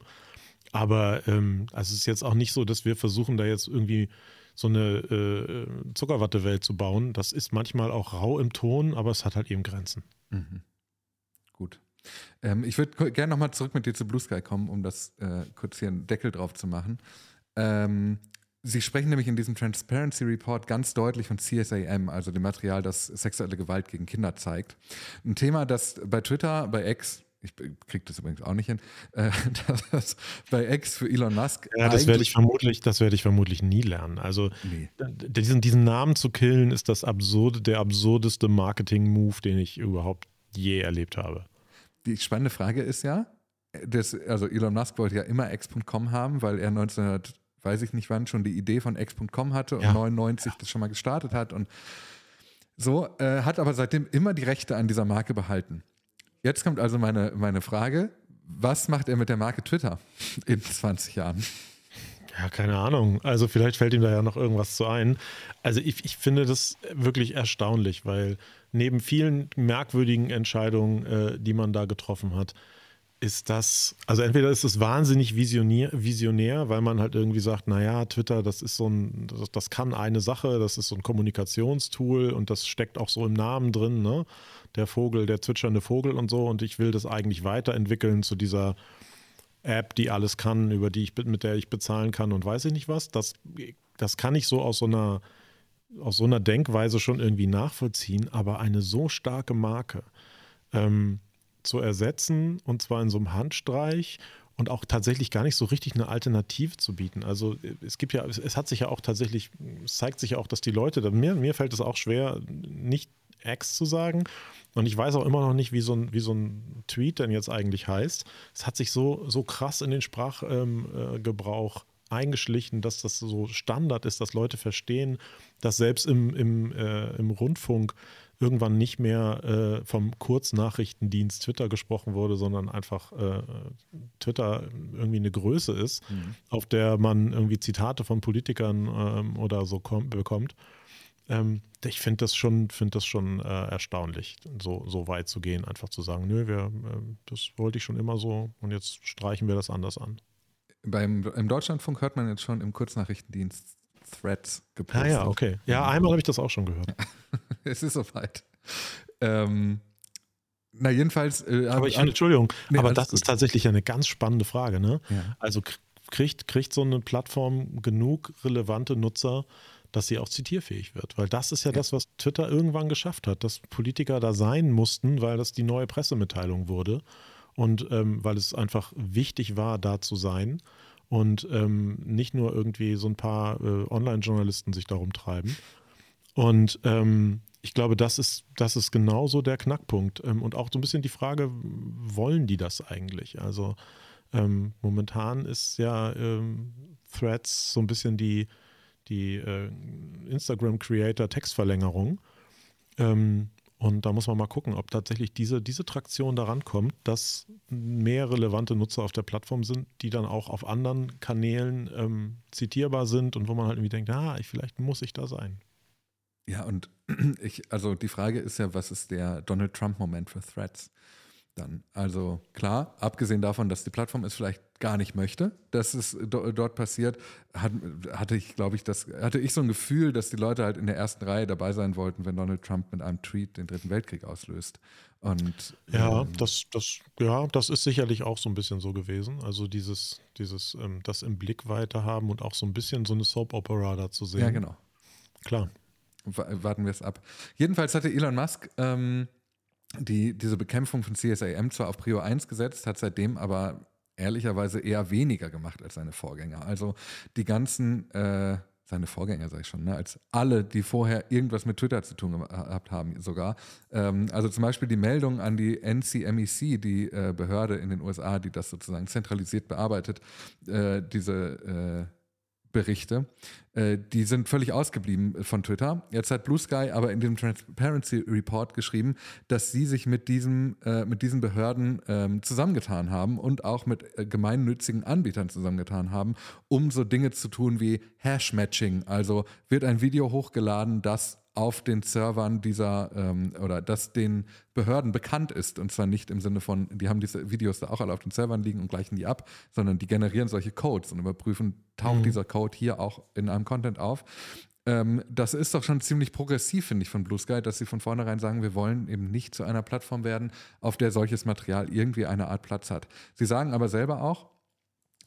Aber ähm, also es ist jetzt auch nicht so, dass wir versuchen, da jetzt irgendwie so eine äh, Zuckerwattewelt zu bauen. Das ist manchmal auch rau im Ton, aber es hat halt eben Grenzen. Mhm. Gut. Ähm, ich würde gerne nochmal zurück mit dir zu Blue Sky kommen, um das äh, kurz hier einen Deckel drauf zu machen. Ähm, Sie sprechen nämlich in diesem Transparency Report ganz deutlich von CSAM, also dem Material, das sexuelle Gewalt gegen Kinder zeigt. Ein Thema, das bei Twitter, bei X, ich kriege das übrigens auch nicht hin, äh, das bei X für Elon Musk. Ja, das werde ich vermutlich, das werde ich vermutlich nie lernen. Also nee. diesen, diesen Namen zu killen, ist das absurde, der absurdeste Marketing-Move, den ich überhaupt je erlebt habe die spannende Frage ist ja, das, also Elon Musk wollte ja immer X.com haben, weil er 1900, weiß ich nicht wann, schon die Idee von X.com hatte und ja. 99 das schon mal gestartet hat und so, äh, hat aber seitdem immer die Rechte an dieser Marke behalten. Jetzt kommt also meine, meine Frage, was macht er mit der Marke Twitter in 20 Jahren? Ja, keine Ahnung. Also vielleicht fällt ihm da ja noch irgendwas zu ein. Also ich, ich finde das wirklich erstaunlich, weil neben vielen merkwürdigen Entscheidungen, äh, die man da getroffen hat, ist das, also entweder ist es wahnsinnig visionär, visionär, weil man halt irgendwie sagt, naja, Twitter, das ist so ein, das, das, kann eine Sache, das ist so ein Kommunikationstool und das steckt auch so im Namen drin, ne? Der Vogel, der zwitschernde Vogel und so und ich will das eigentlich weiterentwickeln zu dieser App, die alles kann, über die ich, mit der ich bezahlen kann und weiß ich nicht was. Das, das kann ich so aus so einer aus so einer Denkweise schon irgendwie nachvollziehen, aber eine so starke Marke ähm, zu ersetzen und zwar in so einem Handstreich und auch tatsächlich gar nicht so richtig eine Alternative zu bieten. Also es gibt ja, es hat sich ja auch tatsächlich, es zeigt sich ja auch, dass die Leute, mir, mir fällt es auch schwer, nicht X zu sagen. Und ich weiß auch immer noch nicht, wie so ein, wie so ein Tweet denn jetzt eigentlich heißt. Es hat sich so, so krass in den Sprachgebrauch ähm, äh, eingeschlichen, dass das so Standard ist, dass Leute verstehen, dass selbst im, im, äh, im Rundfunk irgendwann nicht mehr äh, vom Kurznachrichtendienst Twitter gesprochen wurde, sondern einfach äh, Twitter irgendwie eine Größe ist, mhm. auf der man irgendwie Zitate von Politikern ähm, oder so bekommt. Ähm, ich finde das schon, find das schon äh, erstaunlich, so, so weit zu gehen, einfach zu sagen, nö, wir, äh, das wollte ich schon immer so und jetzt streichen wir das anders an. Beim, Im Deutschlandfunk hört man jetzt schon im Kurznachrichtendienst Threads gepostet. Ah ja, okay. Ja, einmal habe ich das auch schon gehört. es ist soweit. Ähm, na, jedenfalls. Äh, aber ich, Entschuldigung, nee, aber das gut. ist tatsächlich eine ganz spannende Frage. Ne? Ja. Also kriegt, kriegt so eine Plattform genug relevante Nutzer, dass sie auch zitierfähig wird? Weil das ist ja, ja, das, was Twitter irgendwann geschafft hat, dass Politiker da sein mussten, weil das die neue Pressemitteilung wurde und ähm, weil es einfach wichtig war, da zu sein und ähm, nicht nur irgendwie so ein paar äh, Online-Journalisten sich darum treiben. Und ähm, ich glaube, das ist, das ist genauso der Knackpunkt. Ähm, und auch so ein bisschen die Frage, wollen die das eigentlich? Also ähm, momentan ist ja ähm, Threads so ein bisschen die, die äh, Instagram-Creator-Textverlängerung. Ähm, und da muss man mal gucken, ob tatsächlich diese, diese Traktion daran kommt, dass mehr relevante Nutzer auf der Plattform sind, die dann auch auf anderen Kanälen ähm, zitierbar sind und wo man halt irgendwie denkt, ah, ich, vielleicht muss ich da sein. Ja, und ich, also die Frage ist ja, was ist der Donald Trump-Moment für Threads? Dann, also klar, abgesehen davon, dass die Plattform es vielleicht gar nicht möchte, dass es do, dort passiert, hat, hatte ich, glaube ich, das, hatte ich so ein Gefühl, dass die Leute halt in der ersten Reihe dabei sein wollten, wenn Donald Trump mit einem Tweet den Dritten Weltkrieg auslöst. Und ja, ähm, das, das, ja, das ist sicherlich auch so ein bisschen so gewesen. Also dieses, dieses, ähm, das im Blick weiter haben und auch so ein bisschen so eine Soap Opera da zu sehen. Ja, genau. Klar. Warten wir es ab. Jedenfalls hatte Elon Musk ähm, die, diese Bekämpfung von CSAM zwar auf Prio 1 gesetzt, hat seitdem aber ehrlicherweise eher weniger gemacht als seine Vorgänger. Also die ganzen, äh, seine Vorgänger sage ich schon, ne, als alle, die vorher irgendwas mit Twitter zu tun gehabt haben sogar. Ähm, also zum Beispiel die Meldung an die NCMEC, die äh, Behörde in den USA, die das sozusagen zentralisiert bearbeitet, äh, diese äh, Berichte, äh, die sind völlig ausgeblieben von Twitter. Jetzt hat Blue Sky aber in dem Transparency Report geschrieben, dass sie sich mit, diesem, äh, mit diesen Behörden ähm, zusammengetan haben und auch mit äh, gemeinnützigen Anbietern zusammengetan haben, um so Dinge zu tun wie Hash-Matching. Also wird ein Video hochgeladen, das auf den Servern dieser ähm, oder das den Behörden bekannt ist. Und zwar nicht im Sinne von, die haben diese Videos da auch alle auf den Servern liegen und gleichen die ab, sondern die generieren solche Codes und überprüfen, taucht mhm. dieser Code hier auch in einem Content auf. Ähm, das ist doch schon ziemlich progressiv, finde ich, von Blue Sky, dass sie von vornherein sagen, wir wollen eben nicht zu einer Plattform werden, auf der solches Material irgendwie eine Art Platz hat. Sie sagen aber selber auch,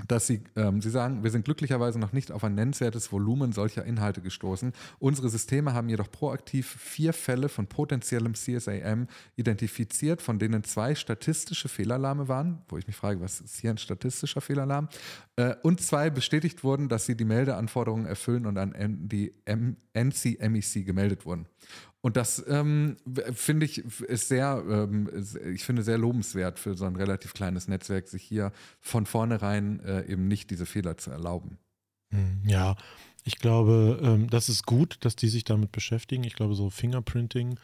dass sie, ähm, sie sagen, wir sind glücklicherweise noch nicht auf ein nennenswertes Volumen solcher Inhalte gestoßen. Unsere Systeme haben jedoch proaktiv vier Fälle von potenziellem CSAM identifiziert, von denen zwei statistische Fehlalarme waren, wo ich mich frage, was ist hier ein statistischer Fehlalarm? Äh, und zwei bestätigt wurden, dass sie die Meldeanforderungen erfüllen und an die NCMEC gemeldet wurden. Und das ähm, finde ich ist sehr, ähm, ich finde sehr lobenswert für so ein relativ kleines Netzwerk, sich hier von vornherein äh, eben nicht diese Fehler zu erlauben. Hm, ja, ich glaube, ähm, das ist gut, dass die sich damit beschäftigen. Ich glaube, so Fingerprinting,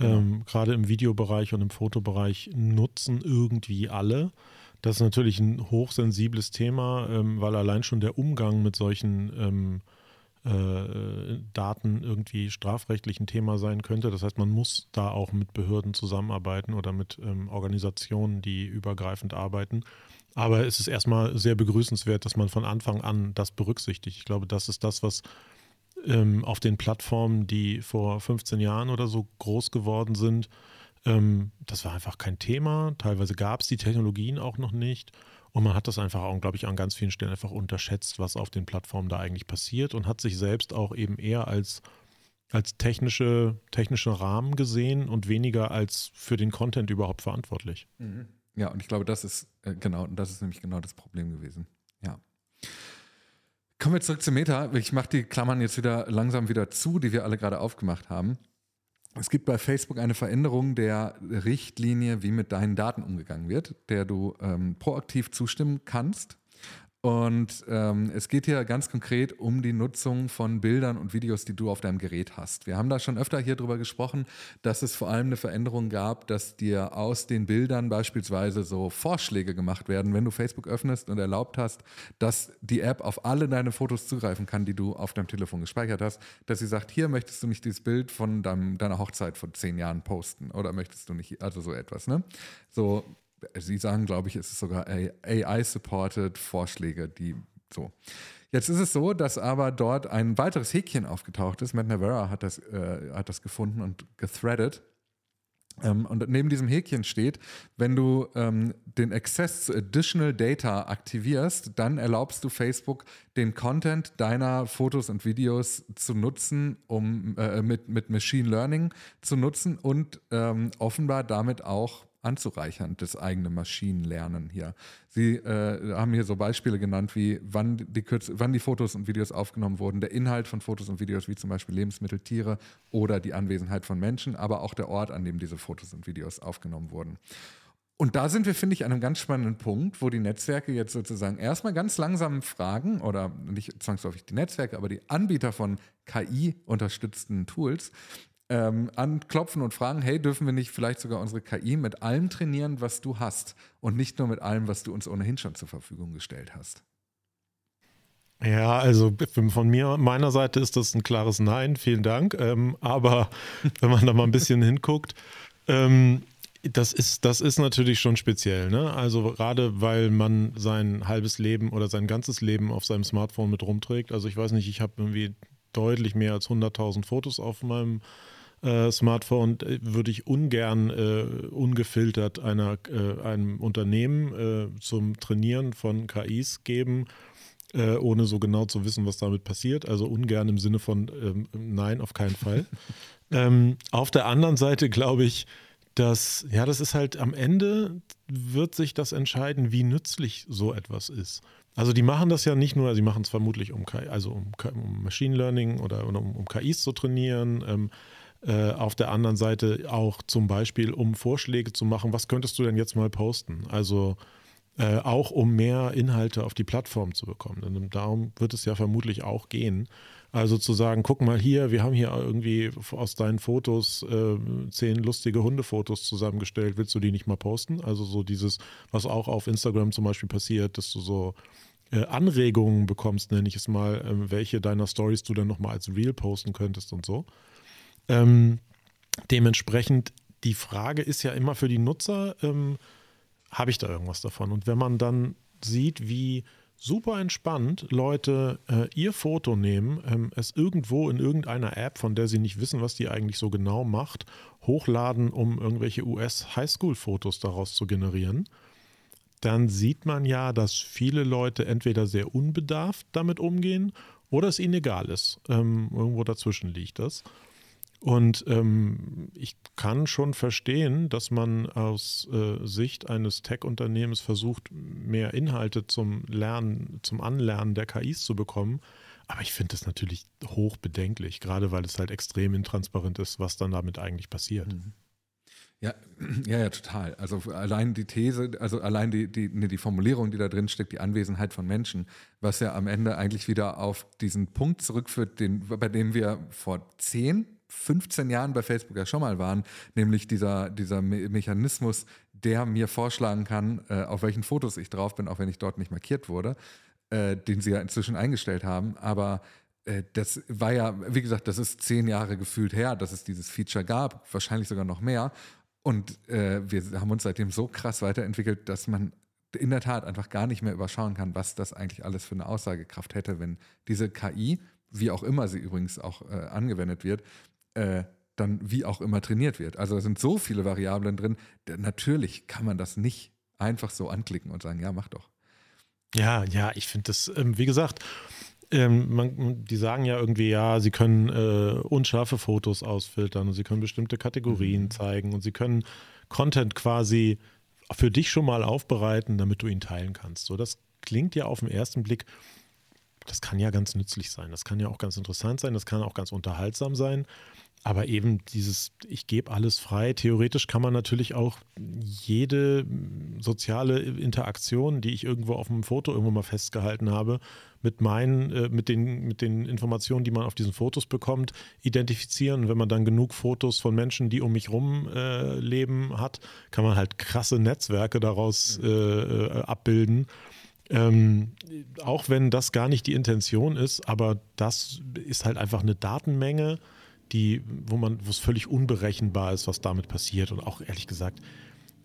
ähm, gerade im Videobereich und im Fotobereich nutzen irgendwie alle. Das ist natürlich ein hochsensibles Thema, ähm, weil allein schon der Umgang mit solchen ähm, äh, Daten irgendwie strafrechtlich ein Thema sein könnte. Das heißt, man muss da auch mit Behörden zusammenarbeiten oder mit ähm, Organisationen, die übergreifend arbeiten. Aber es ist erstmal sehr begrüßenswert, dass man von Anfang an das berücksichtigt. Ich glaube, das ist das, was ähm, auf den Plattformen, die vor 15 Jahren oder so groß geworden sind, ähm, das war einfach kein Thema. Teilweise gab es die Technologien auch noch nicht. Und man hat das einfach auch, glaube ich, an ganz vielen Stellen einfach unterschätzt, was auf den Plattformen da eigentlich passiert und hat sich selbst auch eben eher als, als technische, technischen Rahmen gesehen und weniger als für den Content überhaupt verantwortlich. Mhm. Ja, und ich glaube, das ist äh, genau, das ist nämlich genau das Problem gewesen. Ja. Kommen wir zurück zu Meta. Ich mache die Klammern jetzt wieder langsam wieder zu, die wir alle gerade aufgemacht haben. Es gibt bei Facebook eine Veränderung der Richtlinie, wie mit deinen Daten umgegangen wird, der du ähm, proaktiv zustimmen kannst. Und ähm, es geht hier ganz konkret um die Nutzung von Bildern und Videos, die du auf deinem Gerät hast. Wir haben da schon öfter hier drüber gesprochen, dass es vor allem eine Veränderung gab, dass dir aus den Bildern beispielsweise so Vorschläge gemacht werden, wenn du Facebook öffnest und erlaubt hast, dass die App auf alle deine Fotos zugreifen kann, die du auf deinem Telefon gespeichert hast, dass sie sagt, hier möchtest du nicht dieses Bild von deinem, deiner Hochzeit vor zehn Jahren posten oder möchtest du nicht, also so etwas, ne? So Sie sagen, glaube ich, es ist sogar AI-supported Vorschläge, die so. Jetzt ist es so, dass aber dort ein weiteres Häkchen aufgetaucht ist. Matt Navarra hat das, äh, hat das gefunden und gethreadet. Ähm, und neben diesem Häkchen steht, wenn du ähm, den Access to Additional Data aktivierst, dann erlaubst du Facebook, den Content deiner Fotos und Videos zu nutzen, um äh, mit, mit Machine Learning zu nutzen und ähm, offenbar damit auch anzureichern, das eigene Maschinenlernen hier. Sie äh, haben hier so Beispiele genannt, wie wann die, wann die Fotos und Videos aufgenommen wurden, der Inhalt von Fotos und Videos, wie zum Beispiel Lebensmittel, Tiere oder die Anwesenheit von Menschen, aber auch der Ort, an dem diese Fotos und Videos aufgenommen wurden. Und da sind wir, finde ich, an einem ganz spannenden Punkt, wo die Netzwerke jetzt sozusagen erstmal ganz langsam fragen, oder nicht zwangsläufig die Netzwerke, aber die Anbieter von KI-unterstützten Tools, ähm, anklopfen und fragen, hey, dürfen wir nicht vielleicht sogar unsere KI mit allem trainieren, was du hast und nicht nur mit allem, was du uns ohnehin schon zur Verfügung gestellt hast? Ja, also von mir, meiner Seite ist das ein klares Nein, vielen Dank. Ähm, aber wenn man da mal ein bisschen hinguckt, ähm, das ist, das ist natürlich schon speziell. Ne? Also gerade weil man sein halbes Leben oder sein ganzes Leben auf seinem Smartphone mit rumträgt. Also ich weiß nicht, ich habe irgendwie deutlich mehr als 100.000 Fotos auf meinem äh, Smartphone. Äh, würde ich ungern äh, ungefiltert einer, äh, einem Unternehmen zum Trainieren von KIs geben, ohne so genau zu wissen, was damit passiert. Also ungern im Sinne von ähm, nein, auf keinen Fall. ähm, auf der anderen Seite glaube ich, dass, ja, das ist halt am Ende wird sich das entscheiden, wie nützlich so etwas ist. Also die machen das ja nicht nur, sie machen es vermutlich um, KI, also um, um, Machine Learning oder, oder um, um, KIs zu trainieren. Ähm, äh, auf der anderen Seite auch zum Beispiel, um Vorschläge zu machen, was könntest du denn jetzt mal posten? Also äh, auch um mehr Inhalte auf die Plattform zu bekommen. Und darum wird es ja vermutlich auch gehen. Also zu sagen, guck mal hier, wir haben hier irgendwie aus deinen Fotos äh, zehn lustige Hundefotos zusammengestellt, willst du die nicht mal posten? Also so dieses, was auch auf Instagram zum Beispiel passiert, dass du so äh, Anregungen bekommst, nenne ich es mal, äh, welche deiner Stories du dann nochmal als Reel posten könntest und so. Ähm, dementsprechend, die Frage ist ja immer für die Nutzer, ähm, habe ich da irgendwas davon? Und wenn man dann sieht, wie super entspannt Leute äh, ihr Foto nehmen, ähm, es irgendwo in irgendeiner App, von der sie nicht wissen, was die eigentlich so genau macht, hochladen, um irgendwelche US-Highschool-Fotos daraus zu generieren, dann sieht man ja, dass viele Leute entweder sehr unbedarft damit umgehen oder es ihnen egal ist. Ähm, irgendwo dazwischen liegt das. Und ähm, ich kann schon verstehen, dass man aus äh, Sicht eines Tech-Unternehmens versucht, mehr Inhalte zum Lernen, zum Anlernen der KIs zu bekommen. Aber ich finde das natürlich hoch bedenklich, gerade weil es halt extrem intransparent ist, was dann damit eigentlich passiert. Mhm. Ja, ja, ja, total. Also allein die These, also allein die, die, nee, die Formulierung, die da drin steckt, die Anwesenheit von Menschen, was ja am Ende eigentlich wieder auf diesen Punkt zurückführt, den, bei dem wir vor zehn 15 Jahren bei Facebook ja schon mal waren, nämlich dieser, dieser Me Mechanismus, der mir vorschlagen kann, äh, auf welchen Fotos ich drauf bin, auch wenn ich dort nicht markiert wurde, äh, den sie ja inzwischen eingestellt haben. Aber äh, das war ja, wie gesagt, das ist zehn Jahre gefühlt her, dass es dieses Feature gab, wahrscheinlich sogar noch mehr. Und äh, wir haben uns seitdem so krass weiterentwickelt, dass man in der Tat einfach gar nicht mehr überschauen kann, was das eigentlich alles für eine Aussagekraft hätte, wenn diese KI, wie auch immer sie übrigens auch äh, angewendet wird, äh, dann wie auch immer trainiert wird. Also da sind so viele Variablen drin. Natürlich kann man das nicht einfach so anklicken und sagen, ja, mach doch. Ja, ja, ich finde das, ähm, wie gesagt, ähm, man, die sagen ja irgendwie, ja, sie können äh, unscharfe Fotos ausfiltern und sie können bestimmte Kategorien mhm. zeigen und sie können Content quasi für dich schon mal aufbereiten, damit du ihn teilen kannst. So, das klingt ja auf den ersten Blick, das kann ja ganz nützlich sein, das kann ja auch ganz interessant sein, das kann auch ganz unterhaltsam sein. Aber eben dieses, ich gebe alles frei. Theoretisch kann man natürlich auch jede soziale Interaktion, die ich irgendwo auf einem Foto irgendwo mal festgehalten habe, mit meinen, äh, mit den, mit den Informationen, die man auf diesen Fotos bekommt, identifizieren. Wenn man dann genug Fotos von Menschen, die um mich rum äh, leben, hat, kann man halt krasse Netzwerke daraus äh, äh, abbilden. Ähm, auch wenn das gar nicht die Intention ist, aber das ist halt einfach eine Datenmenge die, wo man, wo es völlig unberechenbar ist, was damit passiert. Und auch ehrlich gesagt,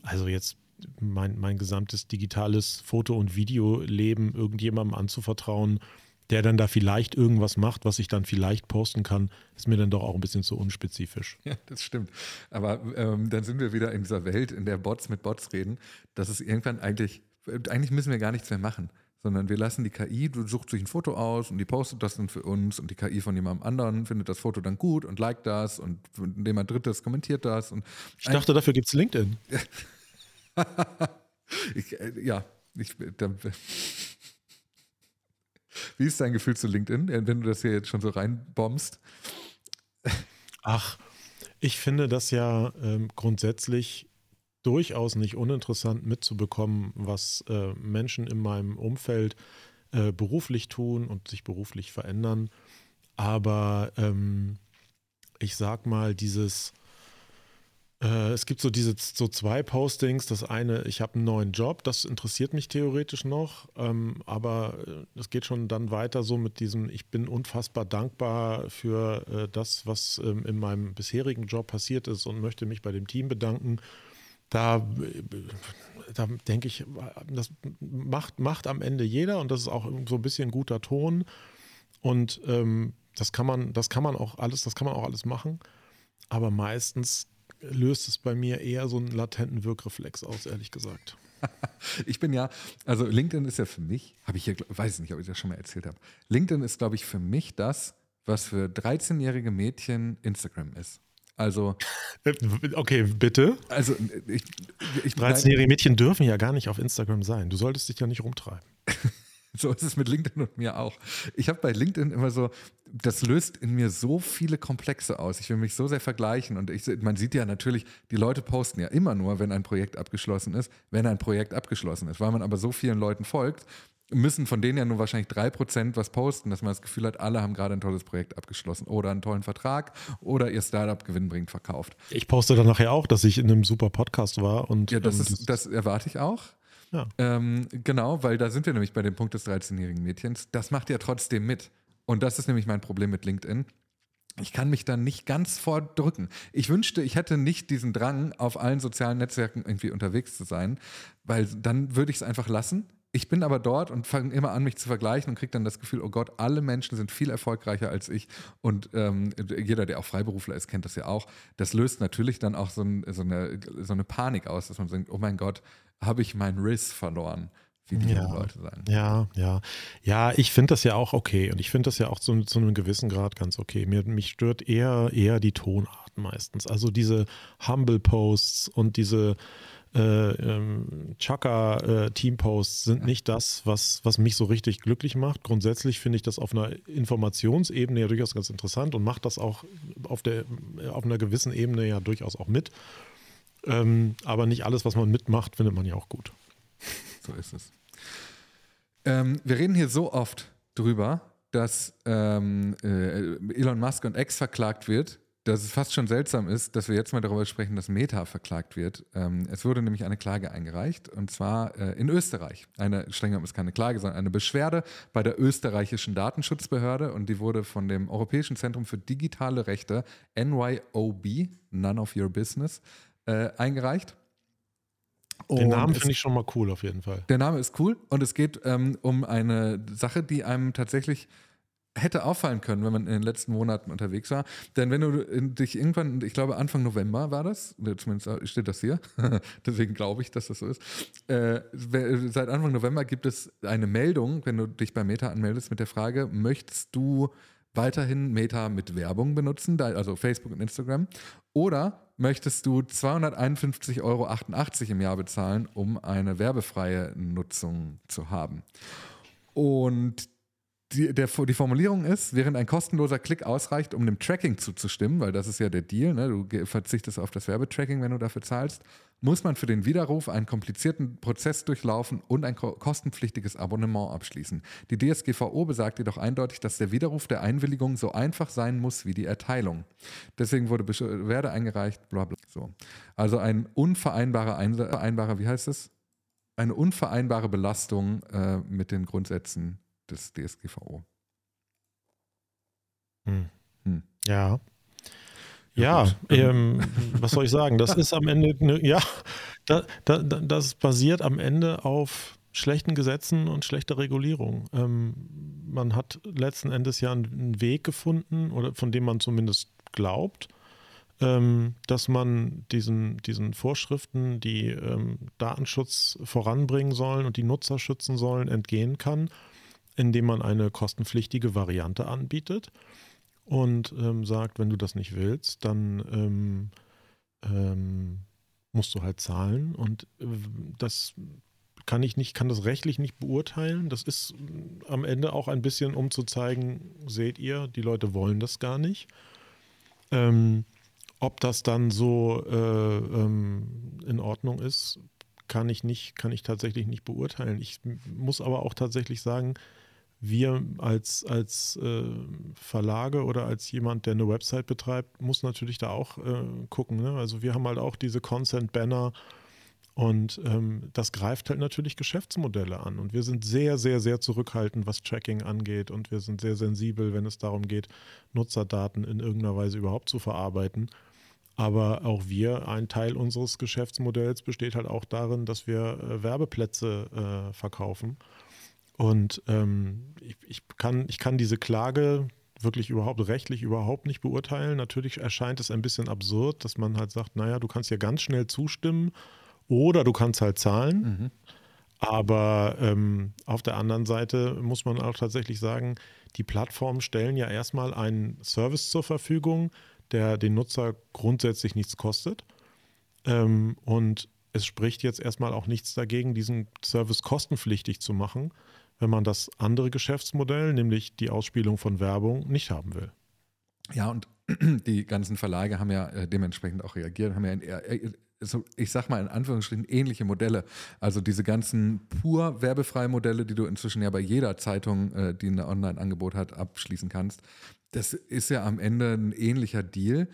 also jetzt mein, mein gesamtes digitales Foto- und Videoleben irgendjemandem anzuvertrauen, der dann da vielleicht irgendwas macht, was ich dann vielleicht posten kann, ist mir dann doch auch ein bisschen zu unspezifisch. Ja, das stimmt. Aber ähm, dann sind wir wieder in dieser Welt, in der Bots mit Bots reden, dass es irgendwann eigentlich, eigentlich müssen wir gar nichts mehr machen sondern wir lassen die KI, du suchst sich ein Foto aus und die postet das dann für uns und die KI von jemandem anderen findet das Foto dann gut und liked das und jemand Drittes kommentiert das. Und ich dachte, dafür gibt es LinkedIn. ich, äh, ja, ich, da, wie ist dein Gefühl zu LinkedIn, wenn du das hier jetzt schon so reinbombst? Ach, ich finde das ja ähm, grundsätzlich durchaus nicht uninteressant mitzubekommen, was äh, Menschen in meinem Umfeld äh, beruflich tun und sich beruflich verändern. Aber ähm, ich sag mal, dieses Äh, es gibt so diese so zwei Postings. Das eine, ich habe einen neuen Job, das interessiert mich theoretisch noch, ähm, aber äh, es geht schon dann weiter so mit diesem, ich bin unfassbar dankbar für äh, das, was ähm, in meinem bisherigen Job passiert ist und möchte mich bei dem Team bedanken. Da, da denke ich, das macht, macht am Ende jeder und das ist auch so ein bisschen guter Ton. Und ähm, das kann man, das kann man auch alles, das kann man auch alles machen. Aber meistens löst es bei mir eher so einen latenten Wirkreflex aus, ehrlich gesagt. ich bin ja, also LinkedIn ist ja für mich, habe ich hier, weiß nicht, ob ich das schon mal erzählt habe. LinkedIn ist, glaube ich, für mich das, was für 13-jährige Mädchen Instagram ist. Also. Okay, bitte. Also, ich, ich 13-jährige Mädchen dürfen ja gar nicht auf Instagram sein. Du solltest dich ja nicht rumtreiben. So ist es mit LinkedIn und mir auch. Ich habe bei LinkedIn immer so, das löst in mir so viele Komplexe aus. Ich will mich so sehr vergleichen und ich, man sieht ja natürlich, die Leute posten ja immer nur, wenn ein Projekt abgeschlossen ist, wenn ein Projekt abgeschlossen ist. Weil man aber so vielen Leuten folgt, müssen von denen ja nur wahrscheinlich drei Prozent was posten, dass man das Gefühl hat, alle haben gerade ein tolles Projekt abgeschlossen oder einen tollen Vertrag oder ihr Startup gewinnbringend verkauft. Ich poste dann nachher auch, dass ich in einem super Podcast war und ja, das, ähm, ist, das erwarte ich auch. Ja. Ähm, genau, weil da sind wir nämlich bei dem Punkt des 13-jährigen Mädchens. Das macht ja trotzdem mit. Und das ist nämlich mein Problem mit LinkedIn. Ich kann mich da nicht ganz vordrücken. Ich wünschte, ich hätte nicht diesen Drang, auf allen sozialen Netzwerken irgendwie unterwegs zu sein, weil dann würde ich es einfach lassen. Ich bin aber dort und fange immer an, mich zu vergleichen und kriege dann das Gefühl, oh Gott, alle Menschen sind viel erfolgreicher als ich. Und ähm, jeder, der auch Freiberufler ist, kennt das ja auch. Das löst natürlich dann auch so, ein, so, eine, so eine Panik aus, dass man denkt, oh mein Gott, habe ich meinen Riss verloren wie die ja, Leute sagen. Ja, ja. Ja, ich finde das ja auch okay und ich finde das ja auch zu, zu, einem gewissen Grad ganz okay. Mir, mich stört eher, eher die Tonart meistens. Also diese Humble Posts und diese äh, ähm, Chaka-Team-Posts äh, sind nicht das, was, was mich so richtig glücklich macht. Grundsätzlich finde ich das auf einer Informationsebene ja durchaus ganz interessant und macht das auch auf, der, auf einer gewissen Ebene ja durchaus auch mit. Ähm, aber nicht alles, was man mitmacht, findet man ja auch gut. So ist es. Ähm, wir reden hier so oft drüber, dass ähm, äh, Elon Musk und X verklagt wird, dass es fast schon seltsam ist, dass wir jetzt mal darüber sprechen, dass Meta verklagt wird. Ähm, es wurde nämlich eine Klage eingereicht und zwar äh, in Österreich. Eine, streng genommen ist keine Klage, sondern eine Beschwerde bei der österreichischen Datenschutzbehörde und die wurde von dem Europäischen Zentrum für digitale Rechte, NYOB, None of Your Business, äh, eingereicht. Den Namen finde ich schon mal cool auf jeden Fall. Der Name ist cool und es geht ähm, um eine Sache, die einem tatsächlich hätte auffallen können, wenn man in den letzten Monaten unterwegs war. Denn wenn du dich irgendwann, ich glaube Anfang November war das, zumindest steht das hier, deswegen glaube ich, dass das so ist. Äh, seit Anfang November gibt es eine Meldung, wenn du dich bei Meta anmeldest mit der Frage, möchtest du weiterhin Meta mit Werbung benutzen, also Facebook und Instagram, oder möchtest du 251,88 Euro im Jahr bezahlen, um eine werbefreie Nutzung zu haben. Und die, der, die Formulierung ist, während ein kostenloser Klick ausreicht, um dem Tracking zuzustimmen, weil das ist ja der Deal, ne? du verzichtest auf das Werbetracking, wenn du dafür zahlst, muss man für den Widerruf einen komplizierten Prozess durchlaufen und ein kostenpflichtiges Abonnement abschließen. Die DSGVO besagt jedoch eindeutig, dass der Widerruf der Einwilligung so einfach sein muss wie die Erteilung. Deswegen wurde Beschwerde eingereicht, bla bla. So. Also ein unvereinbarer, Einser, wie heißt es? Eine unvereinbare Belastung äh, mit den Grundsätzen des DSGVO. Hm. Hm. Ja. Ja, ähm, was soll ich sagen? Das ist am Ende, ne, ja, da, da, das basiert am Ende auf schlechten Gesetzen und schlechter Regulierung. Ähm, man hat letzten Endes ja einen Weg gefunden, oder von dem man zumindest glaubt, ähm, dass man diesen, diesen Vorschriften, die ähm, Datenschutz voranbringen sollen und die Nutzer schützen sollen, entgehen kann indem man eine kostenpflichtige Variante anbietet und ähm, sagt, wenn du das nicht willst, dann ähm, ähm, musst du halt zahlen. Und äh, das kann ich nicht, kann das rechtlich nicht beurteilen. Das ist am Ende auch ein bisschen, um zu zeigen, seht ihr, die Leute wollen das gar nicht. Ähm, ob das dann so äh, ähm, in Ordnung ist, kann ich nicht, kann ich tatsächlich nicht beurteilen. Ich muss aber auch tatsächlich sagen, wir als, als äh, Verlage oder als jemand, der eine Website betreibt, muss natürlich da auch äh, gucken. Ne? Also wir haben halt auch diese Consent-Banner und ähm, das greift halt natürlich Geschäftsmodelle an. Und wir sind sehr, sehr, sehr zurückhaltend, was Tracking angeht. Und wir sind sehr sensibel, wenn es darum geht, Nutzerdaten in irgendeiner Weise überhaupt zu verarbeiten. Aber auch wir, ein Teil unseres Geschäftsmodells besteht halt auch darin, dass wir äh, Werbeplätze äh, verkaufen. Und ähm, ich, ich, kann, ich kann diese Klage wirklich überhaupt rechtlich überhaupt nicht beurteilen. Natürlich erscheint es ein bisschen absurd, dass man halt sagt, naja, du kannst ja ganz schnell zustimmen oder du kannst halt zahlen. Mhm. Aber ähm, auf der anderen Seite muss man auch tatsächlich sagen, die Plattformen stellen ja erstmal einen Service zur Verfügung, der den Nutzer grundsätzlich nichts kostet. Ähm, und es spricht jetzt erstmal auch nichts dagegen, diesen Service kostenpflichtig zu machen wenn man das andere Geschäftsmodell, nämlich die Ausspielung von Werbung, nicht haben will. Ja, und die ganzen Verlage haben ja äh, dementsprechend auch reagiert, haben ja in, äh, so, ich sag mal in Anführungsstrichen ähnliche Modelle. Also diese ganzen pur werbefreien Modelle, die du inzwischen ja bei jeder Zeitung, äh, die ein Online-Angebot hat, abschließen kannst. Das ist ja am Ende ein ähnlicher Deal.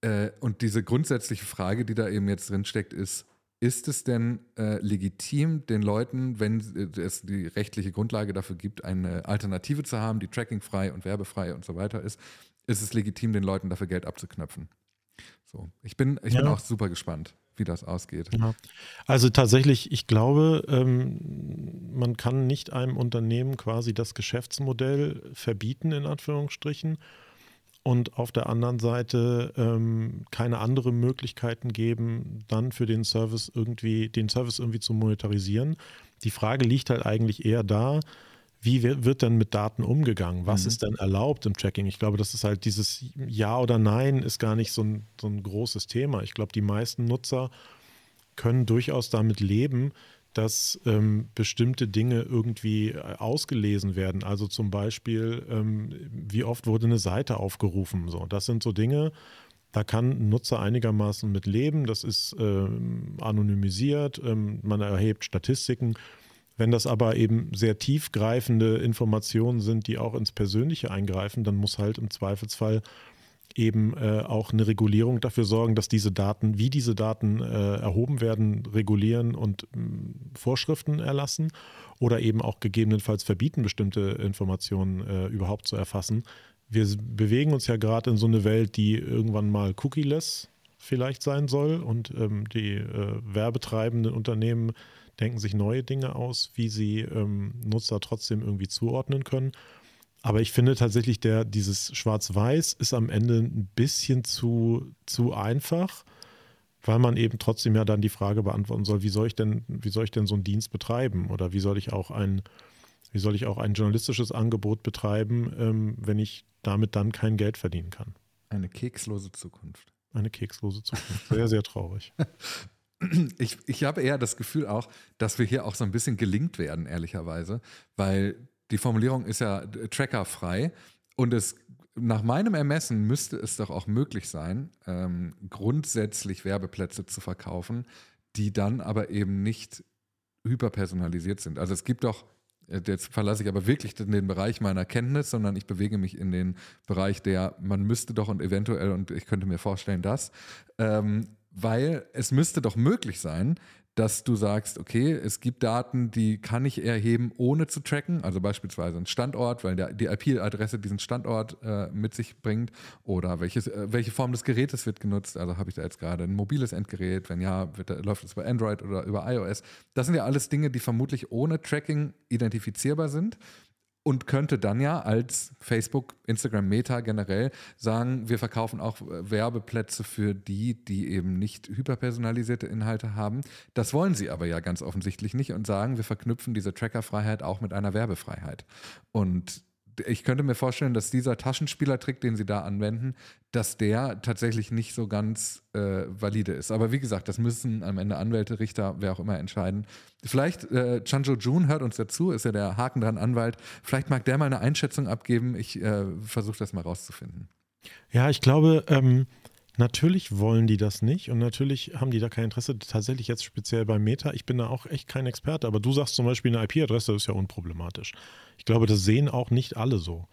Äh, und diese grundsätzliche Frage, die da eben jetzt drin steckt, ist, ist es denn äh, legitim, den Leuten, wenn es die rechtliche Grundlage dafür gibt, eine Alternative zu haben, die trackingfrei und werbefrei und so weiter ist, ist es legitim, den Leuten dafür Geld abzuknöpfen? So, ich bin, ich ja. bin auch super gespannt, wie das ausgeht. Ja. Also tatsächlich, ich glaube, ähm, man kann nicht einem Unternehmen quasi das Geschäftsmodell verbieten, in Anführungsstrichen und auf der anderen Seite ähm, keine anderen Möglichkeiten geben, dann für den Service irgendwie, den Service irgendwie zu monetarisieren. Die Frage liegt halt eigentlich eher da, wie wird denn mit Daten umgegangen? Was mhm. ist denn erlaubt im Tracking? Ich glaube, das ist halt dieses Ja oder Nein ist gar nicht so ein, so ein großes Thema. Ich glaube, die meisten Nutzer können durchaus damit leben, dass ähm, bestimmte Dinge irgendwie äh, ausgelesen werden. Also zum Beispiel, ähm, wie oft wurde eine Seite aufgerufen. So, das sind so Dinge, da kann ein Nutzer einigermaßen mit leben. Das ist ähm, anonymisiert, ähm, man erhebt Statistiken. Wenn das aber eben sehr tiefgreifende Informationen sind, die auch ins Persönliche eingreifen, dann muss halt im Zweifelsfall eben äh, auch eine Regulierung dafür sorgen, dass diese Daten, wie diese Daten äh, erhoben werden, regulieren und mh, mm, Vorschriften erlassen oder eben auch gegebenenfalls verbieten, bestimmte Informationen äh, überhaupt zu erfassen. Wir bewegen uns ja gerade in so eine Welt, die irgendwann mal cookieless vielleicht sein soll und ähm, die äh, werbetreibenden Unternehmen denken sich neue Dinge aus, wie sie ähm, Nutzer trotzdem irgendwie zuordnen können. Aber ich finde tatsächlich, der, dieses Schwarz-Weiß ist am Ende ein bisschen zu, zu einfach, weil man eben trotzdem ja dann die Frage beantworten soll, wie soll ich denn, wie soll ich denn so einen Dienst betreiben? Oder wie soll ich auch ein, wie soll ich auch ein journalistisches Angebot betreiben, ähm, wenn ich damit dann kein Geld verdienen kann? Eine kekslose Zukunft. Eine kekslose Zukunft. Sehr, sehr traurig. Ich, ich habe eher das Gefühl auch, dass wir hier auch so ein bisschen gelingt werden, ehrlicherweise, weil die Formulierung ist ja trackerfrei und es nach meinem Ermessen müsste es doch auch möglich sein, ähm, grundsätzlich Werbeplätze zu verkaufen, die dann aber eben nicht hyperpersonalisiert sind. Also es gibt doch, äh, jetzt verlasse ich aber wirklich den Bereich meiner Kenntnis, sondern ich bewege mich in den Bereich der, man müsste doch und eventuell, und ich könnte mir vorstellen, dass, ähm, weil es müsste doch möglich sein, dass du sagst, okay, es gibt Daten, die kann ich erheben, ohne zu tracken, also beispielsweise ein Standort, weil der, die IP-Adresse diesen Standort äh, mit sich bringt oder welches, äh, welche Form des Gerätes wird genutzt, also habe ich da jetzt gerade ein mobiles Endgerät, wenn ja, wird, läuft es über Android oder über iOS. Das sind ja alles Dinge, die vermutlich ohne Tracking identifizierbar sind und könnte dann ja als Facebook, Instagram, Meta generell sagen, wir verkaufen auch Werbeplätze für die, die eben nicht hyperpersonalisierte Inhalte haben. Das wollen sie aber ja ganz offensichtlich nicht und sagen, wir verknüpfen diese Trackerfreiheit auch mit einer Werbefreiheit. Und ich könnte mir vorstellen, dass dieser Taschenspielertrick, den sie da anwenden, dass der tatsächlich nicht so ganz äh, valide ist. Aber wie gesagt, das müssen am Ende Anwälte, Richter, wer auch immer entscheiden. Vielleicht, äh, Chanjo Jun hört uns dazu, ist ja der Haken dran Anwalt. Vielleicht mag der mal eine Einschätzung abgeben. Ich äh, versuche das mal rauszufinden. Ja, ich glaube, ähm, Natürlich wollen die das nicht und natürlich haben die da kein Interesse. Tatsächlich jetzt speziell bei Meta. Ich bin da auch echt kein Experte, aber du sagst zum Beispiel, eine IP-Adresse ist ja unproblematisch. Ich glaube, das sehen auch nicht alle so.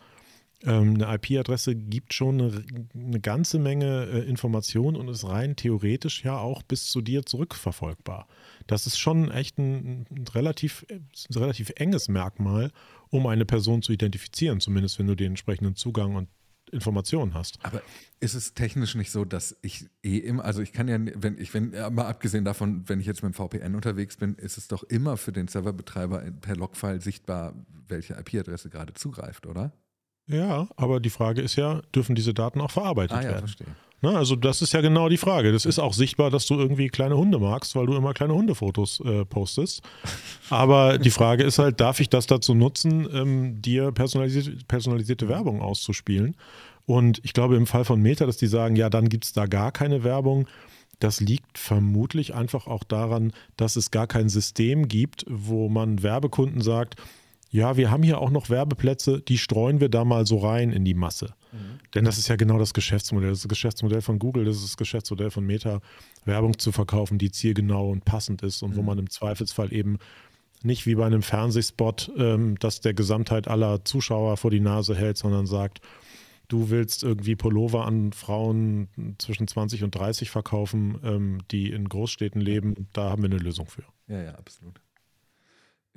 Ähm, eine IP-Adresse gibt schon eine, eine ganze Menge äh, Informationen und ist rein theoretisch ja auch bis zu dir zurückverfolgbar. Das ist schon echt ein, ein relativ, ein relativ enges Merkmal, um eine Person zu identifizieren, zumindest wenn du den entsprechenden Zugang und Informationen hast. Aber ist es technisch nicht so, dass ich eh immer, also ich kann ja, wenn ich, wenn, mal abgesehen davon, wenn ich jetzt mit dem VPN unterwegs bin, ist es doch immer für den Serverbetreiber per Logfile sichtbar, welche IP-Adresse gerade zugreift, oder? Ja, aber die Frage ist ja, dürfen diese Daten auch verarbeitet Ah ja, werden? verstehe. Ne, also das ist ja genau die Frage. Das ist auch sichtbar, dass du irgendwie kleine Hunde magst, weil du immer kleine Hundefotos äh, postest. Aber die Frage ist halt, darf ich das dazu nutzen, ähm, dir personalisierte, personalisierte Werbung auszuspielen? Und ich glaube im Fall von Meta, dass die sagen, ja, dann gibt es da gar keine Werbung. Das liegt vermutlich einfach auch daran, dass es gar kein System gibt, wo man Werbekunden sagt, ja, wir haben hier auch noch Werbeplätze, die streuen wir da mal so rein in die Masse. Denn das ist ja genau das Geschäftsmodell. Das ist das Geschäftsmodell von Google, das ist das Geschäftsmodell von Meta, Werbung zu verkaufen, die zielgenau und passend ist und wo man im Zweifelsfall eben nicht wie bei einem Fernsehspot, ähm, das der Gesamtheit aller Zuschauer vor die Nase hält, sondern sagt, du willst irgendwie Pullover an Frauen zwischen 20 und 30 verkaufen, ähm, die in Großstädten leben, da haben wir eine Lösung für. Ja, ja, absolut.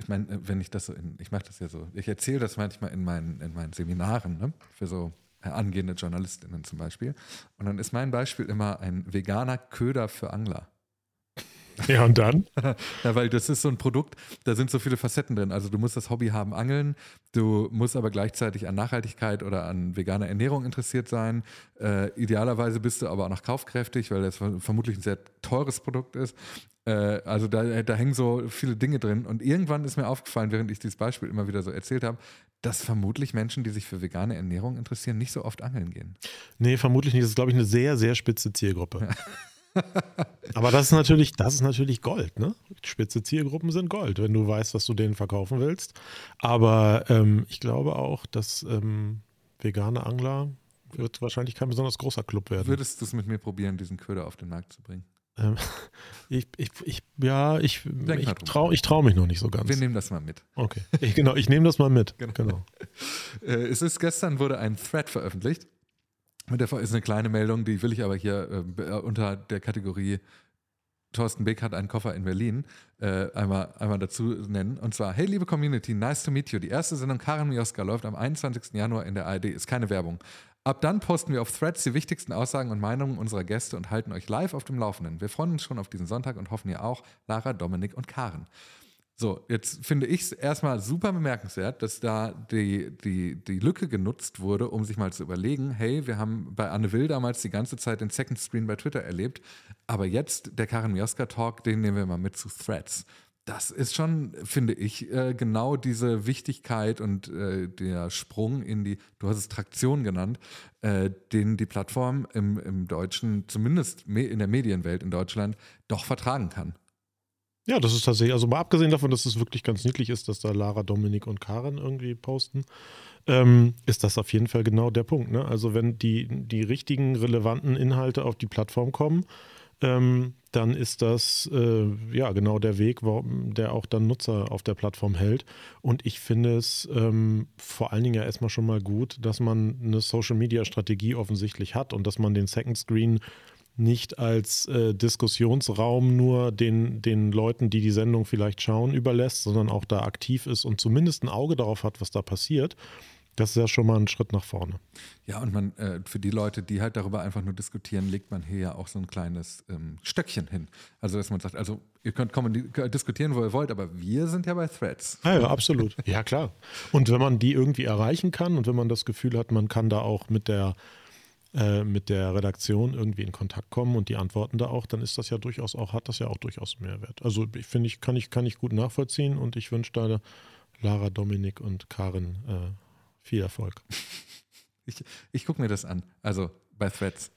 Ich meine, äh, wenn ich das so in, ich mache das ja so, ich erzähle das manchmal in meinen, in meinen Seminaren, ne? für so äh, angehende Journalistinnen zum Beispiel. Und dann ist mein Beispiel immer ein veganer Köder für Angler. Ja, und dann? Ja, weil das ist so ein Produkt, da sind so viele Facetten drin. Also du musst das Hobby haben, Angeln, du musst aber gleichzeitig an Nachhaltigkeit oder an veganer Ernährung interessiert sein. Äh, idealerweise bist du aber auch noch kaufkräftig, weil das vermutlich ein sehr teures Produkt ist. Äh, also da, da hängen so viele Dinge drin. Und irgendwann ist mir aufgefallen, während ich dieses Beispiel immer wieder so erzählt habe, dass vermutlich Menschen, die sich für vegane Ernährung interessieren, nicht so oft angeln gehen. Nee, vermutlich nicht. Das ist, glaube ich, eine sehr, sehr spitze Zielgruppe. Aber das ist natürlich, das ist natürlich Gold, ne? Spitze Zielgruppen sind Gold, wenn du weißt, was du denen verkaufen willst. Aber ähm, ich glaube auch, dass ähm, vegane Angler wird wahrscheinlich kein besonders großer Club werden. Würdest du es mit mir probieren, diesen Köder auf den Markt zu bringen? Ähm, ich, ich, ich, ja, ich, Denk ich traue ich trau mich noch nicht so ganz. Wir nehmen das mal mit. Okay, ich, genau, ich nehme das mal mit. Genau. Genau. Äh, es ist gestern wurde ein Thread veröffentlicht. Mit der ist eine kleine Meldung, die will ich aber hier äh, be- unter der Kategorie Thorsten Beck hat einen Koffer in Berlin äh, einmal, einmal dazu nennen. Und zwar, hey liebe Community, nice to meet you. Die erste Sendung Karin Mioska läuft am 21. Januar in der ARD. Ist keine Werbung. Ab dann posten wir auf Threads die wichtigsten Aussagen und Meinungen unserer Gäste und halten euch live auf dem Laufenden. Wir freuen uns schon auf diesen Sonntag und hoffen ihr auch, Lara, Dominik und Karen. So, jetzt finde ich es erstmal super bemerkenswert, dass da die, die, die Lücke genutzt wurde, um sich mal zu überlegen, hey, wir haben bei Anne Will damals die ganze Zeit den Second Screen bei Twitter erlebt, aber jetzt der Karin Mioska Talk, den nehmen wir mal mit zu Threads. Das ist schon, finde ich, äh, genau diese Wichtigkeit und äh, der Sprung in die, du hast es Traktion genannt, äh, den die Plattform im, im Deutschen, zumindest in der Medienwelt in Deutschland, doch vertragen kann. Ja, das ist tatsächlich, also mal abgesehen davon, dass es wirklich ganz niedlich ist, dass da Lara, Dominik und Karen irgendwie posten, ähm, ist das auf jeden Fall genau der Punkt. Ne? Also wenn die, die richtigen, relevanten Inhalte auf die Plattform kommen, ähm, dann ist das äh, ja genau der Weg, der auch dann Nutzer auf der Plattform hält. Und ich finde es ähm, vor allen Dingen ja erstmal schon mal gut, dass man eine Social-Media-Strategie offensichtlich hat und dass man den Second Screen nicht als äh, Diskussionsraum nur den, den Leuten, die die Sendung vielleicht schauen, überlässt, sondern auch da aktiv ist und zumindest ein Auge darauf hat, was da passiert. Das ist ja schon mal ein Schritt nach vorne. Ja, und man, äh, für die Leute, die halt darüber einfach nur diskutieren, legt man hier ja auch so ein kleines ähm, Stöckchen hin. Also, dass man sagt, also ihr könnt kommen, diskutieren, wo ihr wollt, aber wir sind ja bei Threads. Ja, ja, absolut. Ja, klar. Und wenn man die irgendwie erreichen kann und wenn man das Gefühl hat, man kann da auch mit der, äh, mit der Redaktion irgendwie in Kontakt kommen und die antworten da auch, dann ist das ja durchaus auch, hat das ja auch durchaus Mehrwert. Also ich finde, ich kann ich, kann ich gut nachvollziehen und ich wünsche da Lara, Dominik und Karin äh, viel Erfolg. Ich, ich gucke mir das an. Also bei Threads.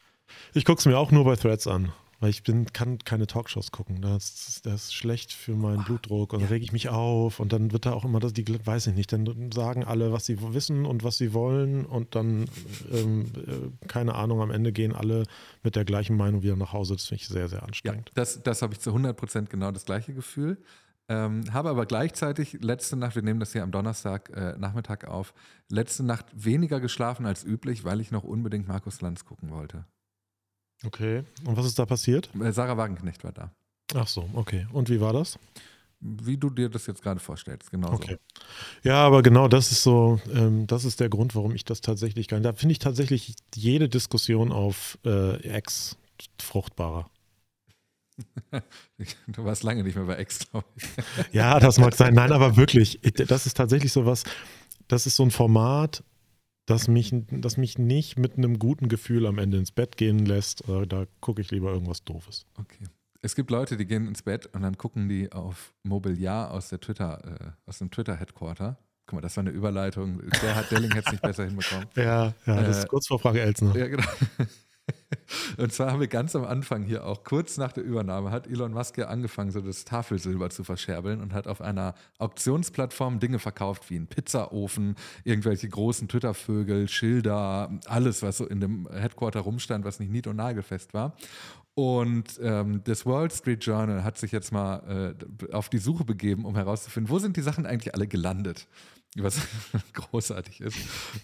Ich gucke es mir auch nur bei Threads an, weil ich bin, kann keine Talkshows gucken. Das, das ist schlecht für meinen Blutdruck und dann rege ich mich auf und dann wird da auch immer das, die weiß ich nicht, dann sagen alle, was sie wissen und was sie wollen und dann, ähm, äh, keine Ahnung, am Ende gehen alle mit der gleichen Meinung wieder nach Hause. Das finde ich sehr, sehr anstrengend. Ja, das das habe ich zu 100 Prozent genau das gleiche Gefühl. Ähm, habe aber gleichzeitig letzte Nacht, wir nehmen das hier am Donnerstag äh, Nachmittag auf, letzte Nacht weniger geschlafen als üblich, weil ich noch unbedingt Markus Lanz gucken wollte. Okay. Und was ist da passiert? Äh, Sarah Wagenknecht war da. Ach so, okay. Und wie war das? Wie du dir das jetzt gerade vorstellst, genau okay. so. Ja, aber genau das ist so, ähm, das ist der Grund, warum ich das tatsächlich kann. Da finde ich tatsächlich jede Diskussion auf äh, Ex fruchtbarer. du warst lange nicht mehr bei Ex, glaube ich. ja, das mag sein. Nein, aber wirklich, das ist tatsächlich so was, das ist so ein Format, das mich, das mich nicht mit einem guten Gefühl am Ende ins Bett gehen lässt. Äh, da gucke ich lieber irgendwas Doofes. Okay. Es gibt Leute, die gehen ins Bett und dann gucken die auf Mobiliar aus der Twitter, äh, aus dem Twitter-Headquarter. Guck mal, das war eine Überleitung. Der hat Delling jetzt nicht besser hinbekommen. Ja, ja, das äh, ist kurz vor Frage Elsner. Ja, genau. Und zwar haben wir ganz am Anfang hier auch kurz nach der Übernahme hat Elon Musk ja angefangen, so das Tafelsilber zu verscherbeln und hat auf einer Auktionsplattform Dinge verkauft wie ein Pizzaofen, irgendwelche großen Twitter-Vögel, Schilder, alles, was so in dem Headquarter rumstand, was nicht nied- und nagelfest war. Und ähm, das Wall Street Journal hat sich jetzt mal äh, auf die Suche begeben, um herauszufinden, wo sind die Sachen eigentlich alle gelandet was großartig ist.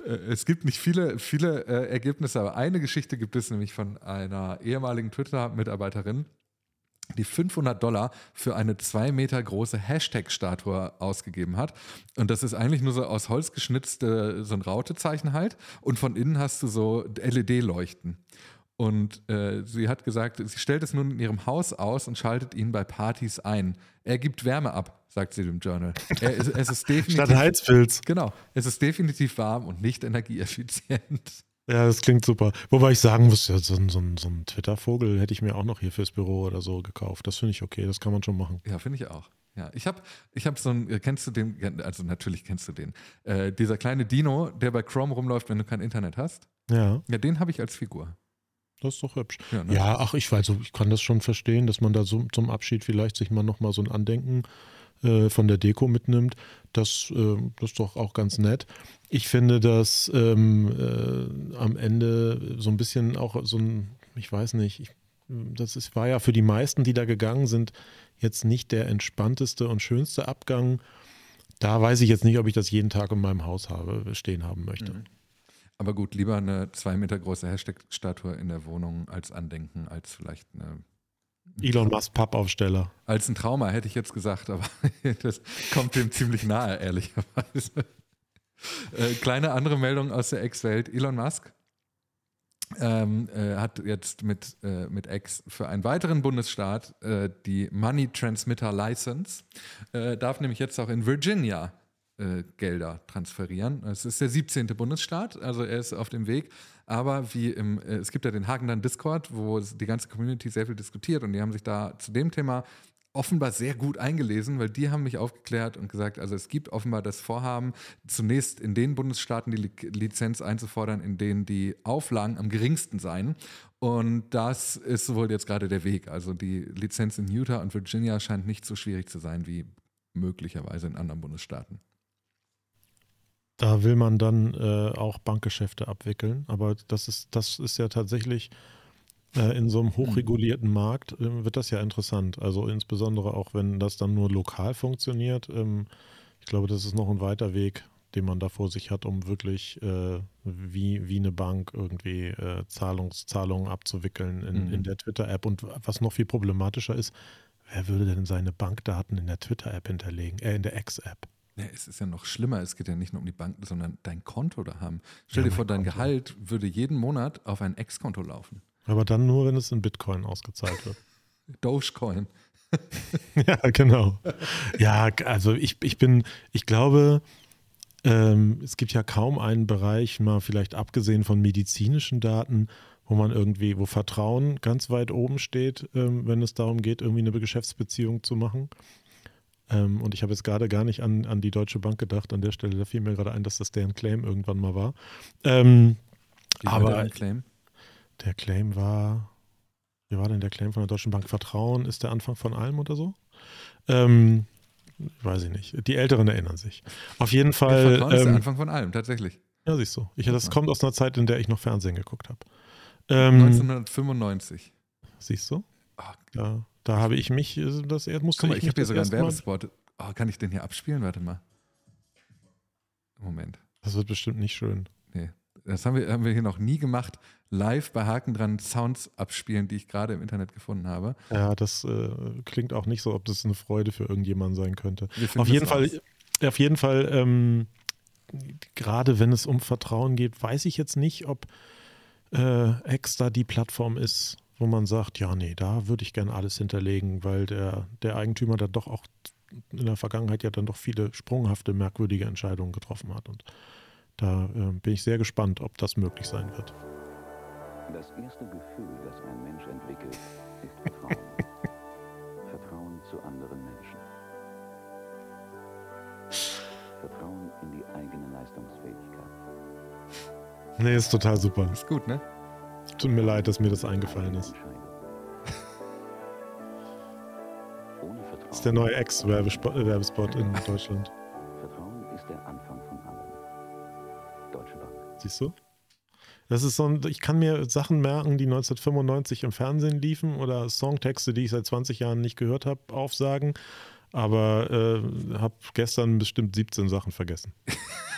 Äh, es gibt nicht viele, viele äh, Ergebnisse, aber eine Geschichte gibt es nämlich von einer ehemaligen Twitter-Mitarbeiterin, die 500 Dollar für eine zwei Meter große Hashtag-Statue ausgegeben hat. Und das ist eigentlich nur so aus Holz geschnitzte, so ein Rautezeichen halt. Und von innen hast du so LED-Leuchten. Und äh, sie hat gesagt, sie stellt es nun in ihrem Haus aus und schaltet ihn bei Partys ein. Er gibt Wärme ab, sagt sie dem Journal. Er, es, es ist definitiv, Statt Heizpilz. Genau. Es ist definitiv warm und nicht energieeffizient. Ja, das klingt super. Wobei ich sagen muss, ja, so, so, so ein Twitter-Vogel hätte ich mir auch noch hier fürs Büro oder so gekauft. Das finde ich okay, das kann man schon machen. Ja, finde ich auch. Ja, ich habe ich hab so ein, kennst du den, also natürlich kennst du den, äh, dieser kleine Dino, der bei Chrome rumläuft, wenn du kein Internet hast. Ja. Ja, den habe ich als Figur. Das ist doch hübsch. Ja, ne? ja, ach, ich weiß, ich kann das schon verstehen, dass man da so, zum Abschied vielleicht sich mal nochmal so ein Andenken äh, von der Deko mitnimmt. Das, äh, das ist doch auch ganz nett. Ich finde, dass ähm, äh, am Ende so ein bisschen auch so ein, ich weiß nicht, ich, das ist, war ja für die meisten, die da gegangen sind, jetzt nicht der entspannteste und schönste Abgang. Da weiß ich jetzt nicht, ob ich das jeden Tag in meinem Haus habe, stehen haben möchte. Mhm. Aber gut, lieber eine zwei Meter große Hashtag-Statue in der Wohnung als Andenken, als vielleicht eine. Elon Musk Pappaufsteller. Als ein Trauma hätte ich jetzt gesagt, aber das kommt dem ziemlich nahe, ehrlicherweise. Äh, kleine andere Meldung aus der Ex-Welt. Elon Musk ähm, äh, hat jetzt mit, äh, mit X für einen weiteren Bundesstaat äh, die Money Transmitter License, äh, darf nämlich jetzt auch in Virginia äh, Gelder transferieren. Es ist der 17. Bundesstaat, also er ist auf dem Weg. Aber wie im, äh, es gibt ja den Hagendan Discord, wo die ganze Community sehr viel diskutiert und die haben sich da zu dem Thema offenbar sehr gut eingelesen, weil die haben mich aufgeklärt und gesagt, also es gibt offenbar das Vorhaben, zunächst in den Bundesstaaten die Lizenz einzufordern, in denen die Auflagen am geringsten seien. Und das ist wohl jetzt gerade der Weg. Also die Lizenz in Utah und Virginia scheint nicht so schwierig zu sein wie möglicherweise in anderen Bundesstaaten. Da will man dann äh, auch Bankgeschäfte abwickeln. Aber das ist, das ist ja tatsächlich äh, in so einem hochregulierten Markt äh, wird das ja interessant. Also insbesondere auch, wenn das dann nur lokal funktioniert. Ähm, ich glaube, das ist noch ein weiter Weg, den man da vor sich hat, um wirklich äh, wie, wie eine Bank irgendwie äh, Zahlungs, Zahlungen abzuwickeln in, mhm. in der Twitter-App. Und was noch viel problematischer ist, wer würde denn seine Bankdaten in der Twitter-App hinterlegen, äh, in der X-App? Ja, es ist ja noch schlimmer. Es geht ja nicht nur um die Banken, sondern dein Konto da haben. Stell ja, dir vor, dein Konto. Gehalt würde jeden Monat auf ein Ex-Konto laufen. Aber dann nur, wenn es in Bitcoin ausgezahlt wird. Dogecoin. ja, genau. Ja, also ich, ich bin, ich glaube, ähm, es gibt ja kaum einen Bereich, mal vielleicht abgesehen von medizinischen Daten, wo man irgendwie, wo Vertrauen ganz weit oben steht, ähm, wenn es darum geht, irgendwie eine Geschäftsbeziehung zu machen. Ähm, und ich habe jetzt gerade gar nicht an, an die Deutsche Bank gedacht. An der Stelle, da fiel mir gerade ein, dass das deren Claim irgendwann mal war. Ähm, aber Claim? der Claim war. wie war denn der Claim von der Deutschen Bank? Vertrauen ist der Anfang von allem oder so? Ähm, weiß ich nicht. Die Älteren erinnern sich. Auf jeden Fall. Ja, Vertrauen ist der ähm, Anfang von allem, tatsächlich. ja, siehst du. Ich, das Ja. kommt aus einer Zeit, in der ich noch Fernsehen geguckt habe. Ähm, 1995. siehst du? Ah, Da, da habe ich mich, äh, das er- musste Guck mal, ich ich habe hier sogar einen Werbespot. Oh, kann ich den hier abspielen? Warte mal. Moment. Das wird bestimmt nicht schön. Nee. Das haben wir, haben wir hier noch nie gemacht. Live bei Haken dran Sounds abspielen, die ich gerade im Internet gefunden habe. Ja, das äh, klingt auch nicht so, ob das eine Freude für irgendjemanden sein könnte. Auf jeden Fall, auf jeden Fall, ähm, gerade wenn es um Vertrauen geht, weiß ich jetzt nicht, ob äh, Extra die Plattform ist, wo man sagt, ja, nee, da würde ich gerne alles hinterlegen, weil der, der Eigentümer da doch auch in der Vergangenheit ja dann doch viele sprunghafte, merkwürdige Entscheidungen getroffen hat. Und da äh, bin ich sehr gespannt, ob das möglich sein wird. Das erste Gefühl, das ein Mensch entwickelt, ist Vertrauen. Vertrauen zu anderen Menschen. Vertrauen in die eigene Leistungsfähigkeit. Nee, ist total super. Ist gut, ne? Tut mir leid, dass mir das eingefallen ist. Das ist der neue Ex-Werbespot in Deutschland. Vertrauen ist der Anfang von allem. Deutsche Bank. Siehst du? Das ist so ein, ich kann mir Sachen merken, die 1995 im Fernsehen liefen oder Songtexte, die ich seit 20 Jahren nicht gehört habe, aufsagen. Aber äh, habe gestern bestimmt 17 Sachen vergessen.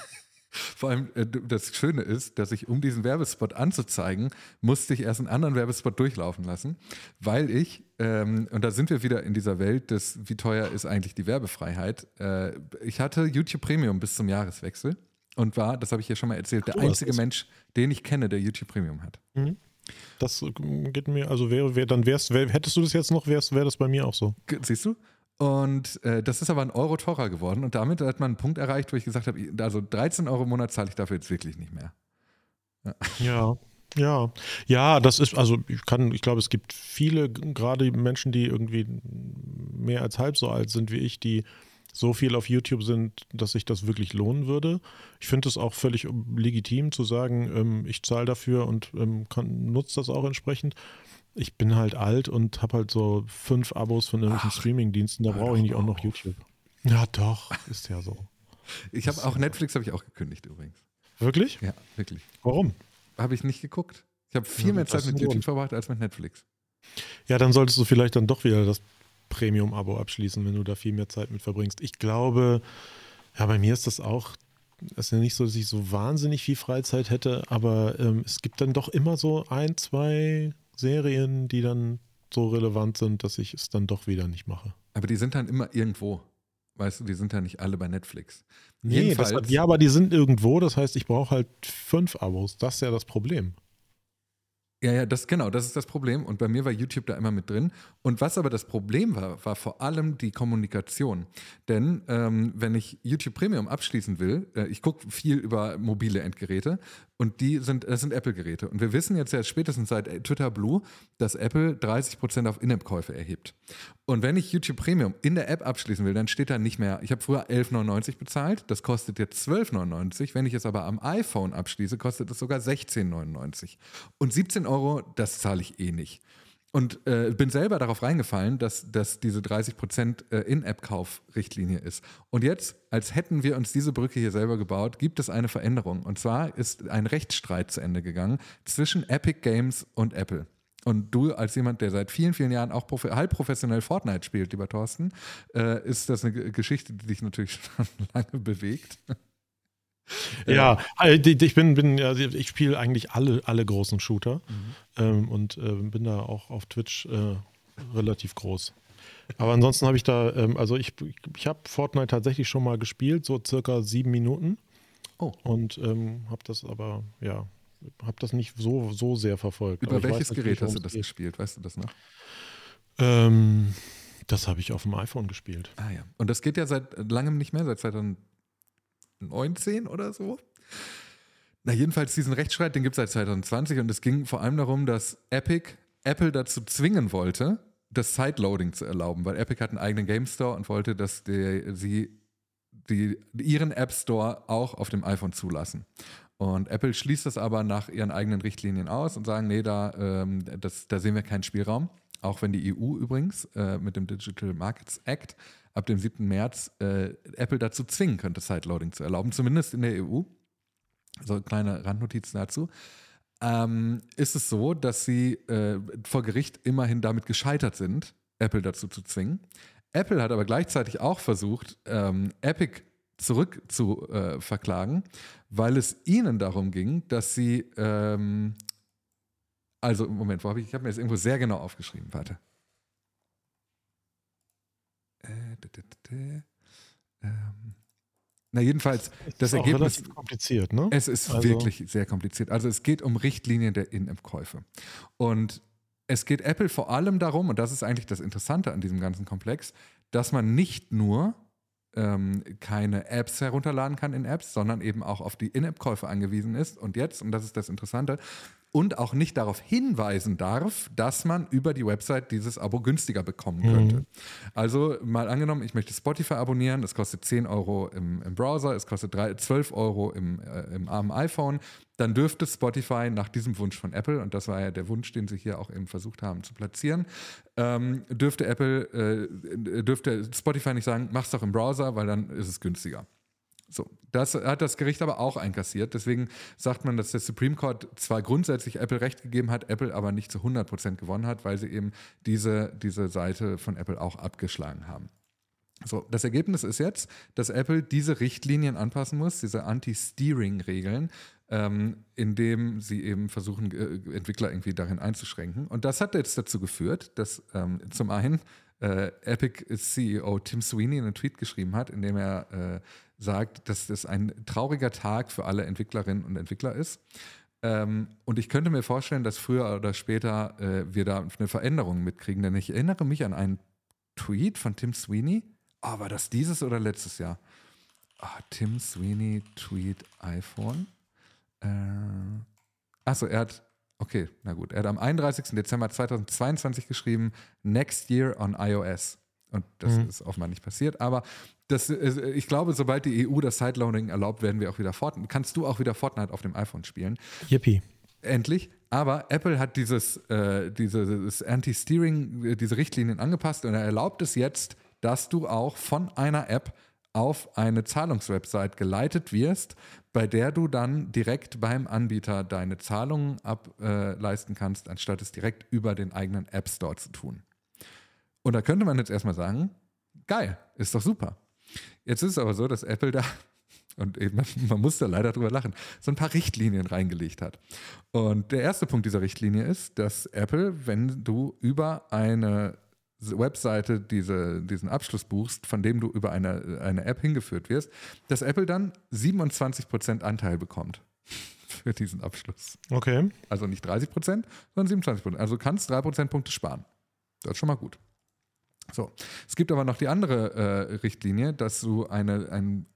Vor allem, äh, das Schöne ist, dass ich, um diesen Werbespot anzuzeigen, musste ich erst einen anderen Werbespot durchlaufen lassen, weil ich, ähm, und da sind wir wieder in dieser Welt des, wie teuer ist eigentlich die Werbefreiheit, äh, ich hatte YouTube Premium bis zum Jahreswechsel und war, das habe ich hier schon mal erzählt, der einzige. Mensch, den ich kenne, der YouTube Premium hat. Das äh, geht mir, also wäre, wär, dann wär's, wär, hättest du das jetzt noch, wäre wär das bei mir auch so. Siehst du? Und äh, das ist aber ein Euro teurer geworden und damit hat man einen Punkt erreicht, wo ich gesagt habe, also 13 Euro im Monat zahle ich dafür jetzt wirklich nicht mehr. Ja. Ja, ja, das ist, also ich kann, ich glaube, es gibt viele, gerade Menschen, die irgendwie mehr als halb so alt sind wie ich, die so viel auf YouTube sind, dass sich das wirklich lohnen würde. Ich finde es auch völlig legitim zu sagen, ähm, ich zahle dafür und ähm, nutze das auch entsprechend. Ich bin halt alt und habe halt so fünf Abos von irgendwelchen Streaming-Diensten, da brauche ich nicht auch noch. YouTube. Ja, doch, ist ja so. Ich habe auch Netflix habe ich auch gekündigt übrigens. Wirklich? Ja, wirklich. Warum? Habe ich nicht geguckt. Ich habe viel Ja, mehr Zeit mit YouTube Grund. verbracht als mit Netflix. Ja, dann solltest du vielleicht dann doch wieder das Premium-Abo abschließen, wenn du da viel mehr Zeit mit verbringst. Ich glaube, ja, bei mir ist das auch, es ist ja nicht so, dass ich so wahnsinnig viel Freizeit hätte, aber ähm, es gibt dann doch immer so ein, zwei Serien, die dann so relevant sind, dass ich es dann doch wieder nicht mache. Aber die sind dann immer irgendwo. Weißt du, die sind dann nicht alle bei Netflix. Nee, das, ja, aber die sind irgendwo, das heißt, ich brauche halt fünf Abos. Das ist ja das Problem. Ja, ja, das genau, das ist das Problem. Und bei mir war YouTube da immer mit drin. Und was aber das Problem war, war vor allem die Kommunikation. Denn ähm, wenn ich YouTube Premium abschließen will, äh, ich gucke viel über mobile Endgeräte und die sind, das sind Apple-Geräte. Und wir wissen jetzt ja spätestens seit äh, Twitter Blue, dass Apple 30% auf In-App-Käufe erhebt. Und wenn ich YouTube Premium in der App abschließen will, dann steht da nicht mehr, ich habe früher 11,99 bezahlt, das kostet jetzt 12,99. Wenn ich es aber am iPhone abschließe, kostet es sogar 16,99. Und 17 Euro, das zahle ich eh nicht. Und äh, bin selber darauf reingefallen, dass, dass diese 30% äh, In-App-Kauf-Richtlinie ist. Und jetzt, als hätten wir uns diese Brücke hier selber gebaut, gibt es eine Veränderung. Und zwar ist ein Rechtsstreit zu Ende gegangen zwischen Epic Games und Apple. Und du als jemand, der seit vielen, vielen Jahren auch halb professionell Fortnite spielt, lieber Thorsten, äh, ist das eine Geschichte, die dich natürlich schon lange bewegt. Ja, äh, die- die- ich bin, bin ja, ich spiele eigentlich alle, alle großen Shooter ähm, und äh, bin da auch auf Twitch äh, relativ groß. Aber ansonsten habe ich da, ähm, also ich, ich habe Fortnite tatsächlich schon mal gespielt, so circa sieben Minuten. Oh. Und ähm, habe das aber, ja, habe das nicht so, so sehr verfolgt. Über welches weiß Gerät hast du das geht. gespielt? Weißt du das noch? Ähm, das habe ich auf dem iPhone gespielt. Ah ja. Und das geht ja seit langem nicht mehr, seit 2019 oder so. Na, jedenfalls diesen Rechtsstreit, den gibt es seit 2020 und es ging vor allem darum, dass Epic Apple dazu zwingen wollte, das Sideloading zu erlauben, weil Epic hat einen eigenen Game Store und wollte, dass der, sie die, ihren App Store auch auf dem iPhone zulassen. Und Apple schließt das aber nach ihren eigenen Richtlinien aus und sagen, nee, da, ähm, das, da sehen wir keinen Spielraum. Auch wenn die EU übrigens äh, mit dem Digital Markets Act ab dem 7. März äh, Apple dazu zwingen könnte, Sideloading zu erlauben, zumindest in der EU. So kleine Randnotizen dazu. Ähm, ist es so, dass sie äh, vor Gericht immerhin damit gescheitert sind, Apple dazu zu zwingen. Apple hat aber gleichzeitig auch versucht, ähm, Epic zurück zu äh, verklagen, weil es ihnen darum ging, dass sie, ähm, also Moment, wo habe ich, ich habe mir das irgendwo sehr genau aufgeschrieben, warte. Äh, ähm, na, jedenfalls, das, ist Ergebnis. Ist kompliziert, ne? Es ist also. wirklich sehr kompliziert. Also, es geht um Richtlinien der In-App-Käufe. Und es geht Apple vor allem darum, und das ist eigentlich das Interessante an diesem ganzen Komplex, dass man nicht nur ähm, keine Apps herunterladen kann in Apps, sondern eben auch auf die In-App-Käufe angewiesen ist. Und jetzt, und das ist das Interessante, und auch nicht darauf hinweisen darf, dass man über die Website dieses Abo günstiger bekommen könnte. Mhm. Also mal angenommen, ich möchte Spotify abonnieren, das kostet 10 Euro im, im Browser, es kostet 3, 12 Euro im, äh, im armen iPhone, dann dürfte Spotify nach diesem Wunsch von Apple, und das war ja der Wunsch, den sie hier auch eben versucht haben zu platzieren, ähm, dürfte Apple, äh, dürfte Spotify nicht sagen, mach's doch im Browser, weil dann ist es günstiger. So, das hat das Gericht aber auch einkassiert. Deswegen sagt man, dass der Supreme Court zwar grundsätzlich Apple recht gegeben hat, Apple aber nicht zu 100 Prozent gewonnen hat, weil sie eben diese, diese Seite von Apple auch abgeschlagen haben. So, das Ergebnis ist jetzt, dass Apple diese Richtlinien anpassen muss, diese Anti-Steering-Regeln, ähm, indem sie eben versuchen, äh, Entwickler irgendwie darin einzuschränken. Und das hat jetzt dazu geführt, dass ähm, zum einen äh, Epic CEO Tim Sweeney einen Tweet geschrieben hat, in dem er äh, sagt, dass das ein trauriger Tag für alle Entwicklerinnen und Entwickler ist. Ähm, und ich könnte mir vorstellen, dass früher oder später äh, wir da eine Veränderung mitkriegen, denn ich erinnere mich an einen Tweet von Tim Sweeney. Oh, war das dieses oder letztes Jahr? Oh, Tim Sweeney Tweet iPhone. Äh, achso, er hat, okay, na gut, er hat am 31. Dezember 2022 geschrieben, Next Year on iOS. Und das mhm. ist offenbar nicht passiert. Aber das, äh, ich glaube, sobald die EU das Sideloading erlaubt, werden wir auch wieder Fortnite. Kannst du auch wieder Fortnite auf dem iPhone spielen? Yippie. Endlich. Aber Apple hat dieses, äh, dieses Anti-Steering, äh, diese Richtlinien angepasst und er erlaubt es jetzt, dass du auch von einer App auf eine Zahlungswebsite geleitet wirst, bei der du dann direkt beim Anbieter deine Zahlungen ableisten äh, kannst, anstatt es direkt über den eigenen App Store zu tun. Und da könnte man jetzt erstmal sagen, geil, ist doch super. Jetzt ist es aber so, dass Apple da, und eben, man muss da leider drüber lachen, so ein paar Richtlinien reingelegt hat. Und der erste Punkt dieser Richtlinie ist, dass Apple, wenn du über eine Webseite diese, diesen Abschluss buchst, von dem du über eine, eine App hingeführt wirst, dass Apple dann 27% Anteil bekommt für diesen Abschluss. Okay. Also nicht 30%, sondern 27%. Also du kannst 3 Prozentpunkte sparen. Das ist schon mal gut. So, es gibt aber noch die andere äh, Richtlinie, dass du eine, einen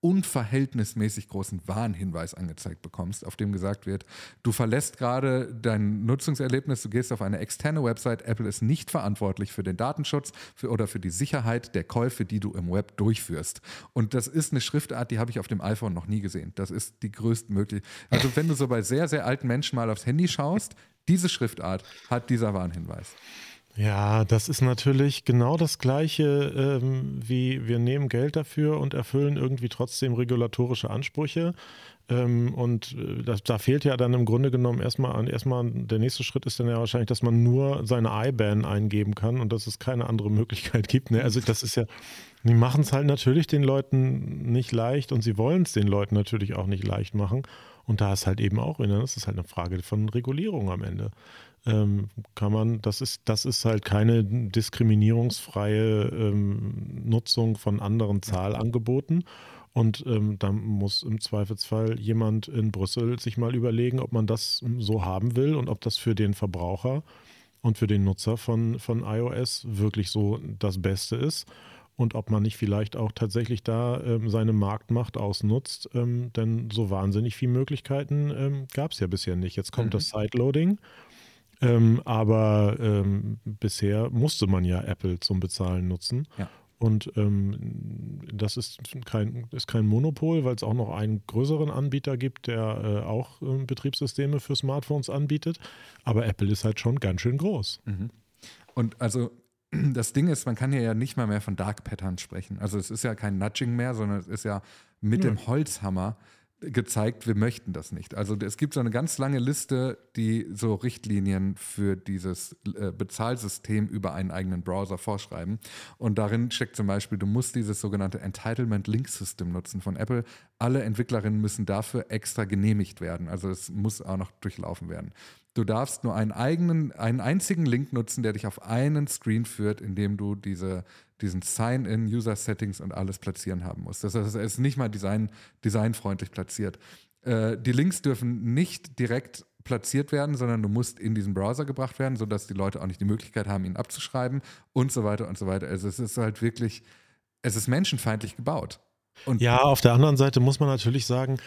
unverhältnismäßig großen Warnhinweis angezeigt bekommst, auf dem gesagt wird, du verlässt gerade dein Nutzungserlebnis, du gehst auf eine externe Website, Apple ist nicht verantwortlich für den Datenschutz für, oder für die Sicherheit der Käufe, die du im Web durchführst. Und das ist eine Schriftart, die habe ich auf dem iPhone noch nie gesehen. Das ist die größtmögliche. Also wenn du so bei sehr, sehr alten Menschen mal aufs Handy schaust, diese Schriftart hat dieser Warnhinweis. Ja, das ist natürlich genau das Gleiche, ähm, wie wir nehmen Geld dafür und erfüllen irgendwie trotzdem regulatorische Ansprüche. Ähm, und äh, das, da fehlt ja dann im Grunde genommen erstmal, erstmal, der nächste Schritt ist dann ja wahrscheinlich, dass man nur seine IBAN eingeben kann und dass es keine andere Möglichkeit gibt. Ne? Also das ist ja, die machen es halt natürlich den Leuten nicht leicht und sie wollen es den Leuten natürlich auch nicht leicht machen. Und da ist halt eben auch, ne, das ist halt eine Frage von Regulierung am Ende ähm, kann man, das ist, das ist halt keine diskriminierungsfreie ähm, Nutzung von anderen Zahlangeboten. Und ähm, da muss im Zweifelsfall jemand in Brüssel sich mal überlegen, ob man das so haben will und ob das für den Verbraucher und für den Nutzer von, von iOS wirklich so das Beste ist und ob man nicht vielleicht auch tatsächlich da ähm, seine Marktmacht ausnutzt. Ähm, denn so wahnsinnig viele Möglichkeiten ähm, gab es ja bisher nicht. Jetzt kommt mhm. das Sideloading ähm, aber ähm, bisher musste man ja Apple zum Bezahlen nutzen. Ja. Und ähm, das ist kein, ist kein Monopol, weil es auch noch einen größeren Anbieter gibt, der äh, auch äh, Betriebssysteme für Smartphones anbietet. Aber Apple ist halt schon ganz schön groß. Mhm. Und also das Ding ist, man kann hier ja nicht mal mehr von Dark Patterns sprechen. Also es ist ja kein Nudging mehr, sondern es ist ja mit ja. dem Holzhammer gezeigt, wir möchten das nicht. Also es gibt so eine ganz lange Liste, die so Richtlinien für dieses äh, Bezahlsystem über einen eigenen Browser vorschreiben. Und darin steckt zum Beispiel, du musst dieses sogenannte Entitlement Link System nutzen von Apple. Alle Entwicklerinnen müssen dafür extra genehmigt werden. Also es muss auch noch durchlaufen werden. Du darfst nur einen eigenen, einen einzigen Link nutzen, der dich auf einen Screen führt, in dem du diese diesen Sign-in, User-Settings und alles platzieren haben muss. Das heißt, er ist nicht mal design, designfreundlich platziert. Äh, die Links dürfen nicht direkt platziert werden, sondern du musst in diesen Browser gebracht werden, sodass die Leute auch nicht die Möglichkeit haben, ihn abzuschreiben und so weiter und so weiter. Also es ist halt wirklich, es ist menschenfeindlich gebaut. Und ja, auf der anderen Seite muss man natürlich sagen,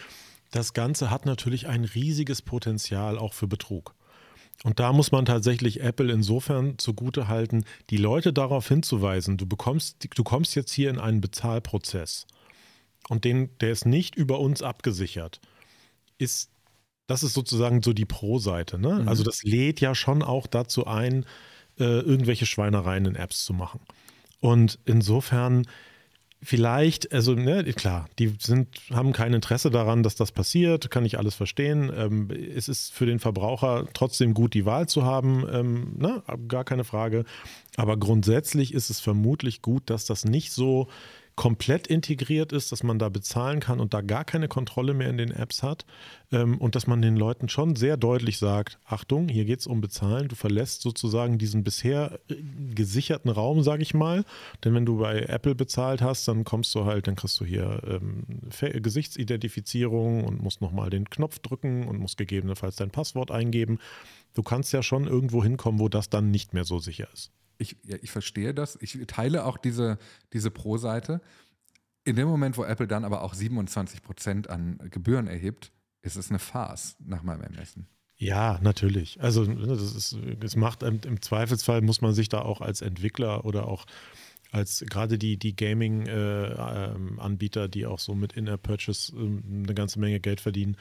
das Ganze hat natürlich ein riesiges Potenzial auch für Betrug. Und da muss man tatsächlich Apple insofern zugute halten, die Leute darauf hinzuweisen, du bekommst, du kommst jetzt hier in einen Bezahlprozess und den, der ist nicht über uns abgesichert, ist, das ist sozusagen so die Pro-Seite. Ne? Mhm. Also das lädt ja schon auch dazu ein, äh, irgendwelche Schweinereien in Apps zu machen. Und insofern vielleicht, also ne, klar, die sind, haben kein Interesse daran, dass das passiert, kann ich alles verstehen. Ähm, es ist für den Verbraucher trotzdem gut, die Wahl zu haben, ähm, ne, gar keine Frage. Aber grundsätzlich ist es vermutlich gut, dass das nicht so komplett integriert ist, dass man da bezahlen kann und da gar keine Kontrolle mehr in den Apps hat ähm, und dass man den Leuten schon sehr deutlich sagt, Achtung, hier geht es um Bezahlen, du verlässt sozusagen diesen bisher äh, gesicherten Raum, sage ich mal, denn wenn du bei Apple bezahlt hast, dann kommst du halt, dann kriegst du hier ähm, Gesichtsidentifizierung und musst nochmal den Knopf drücken und musst gegebenenfalls dein Passwort eingeben. Du kannst ja schon irgendwo hinkommen, wo das dann nicht mehr so sicher ist ich, ja, ich verstehe das. Ich teile auch diese, diese Pro-Seite. In dem Moment, wo Apple dann aber auch 27 Prozent an Gebühren erhebt, ist es eine Farce nach meinem Ermessen. Ja, natürlich. Also ne, das ist, es macht im Zweifelsfall muss man sich da auch als Entwickler oder auch als gerade die, die Gaming-Anbieter, äh, ähm, die auch so mit In-App-Purchase äh, eine ganze Menge Geld verdienen,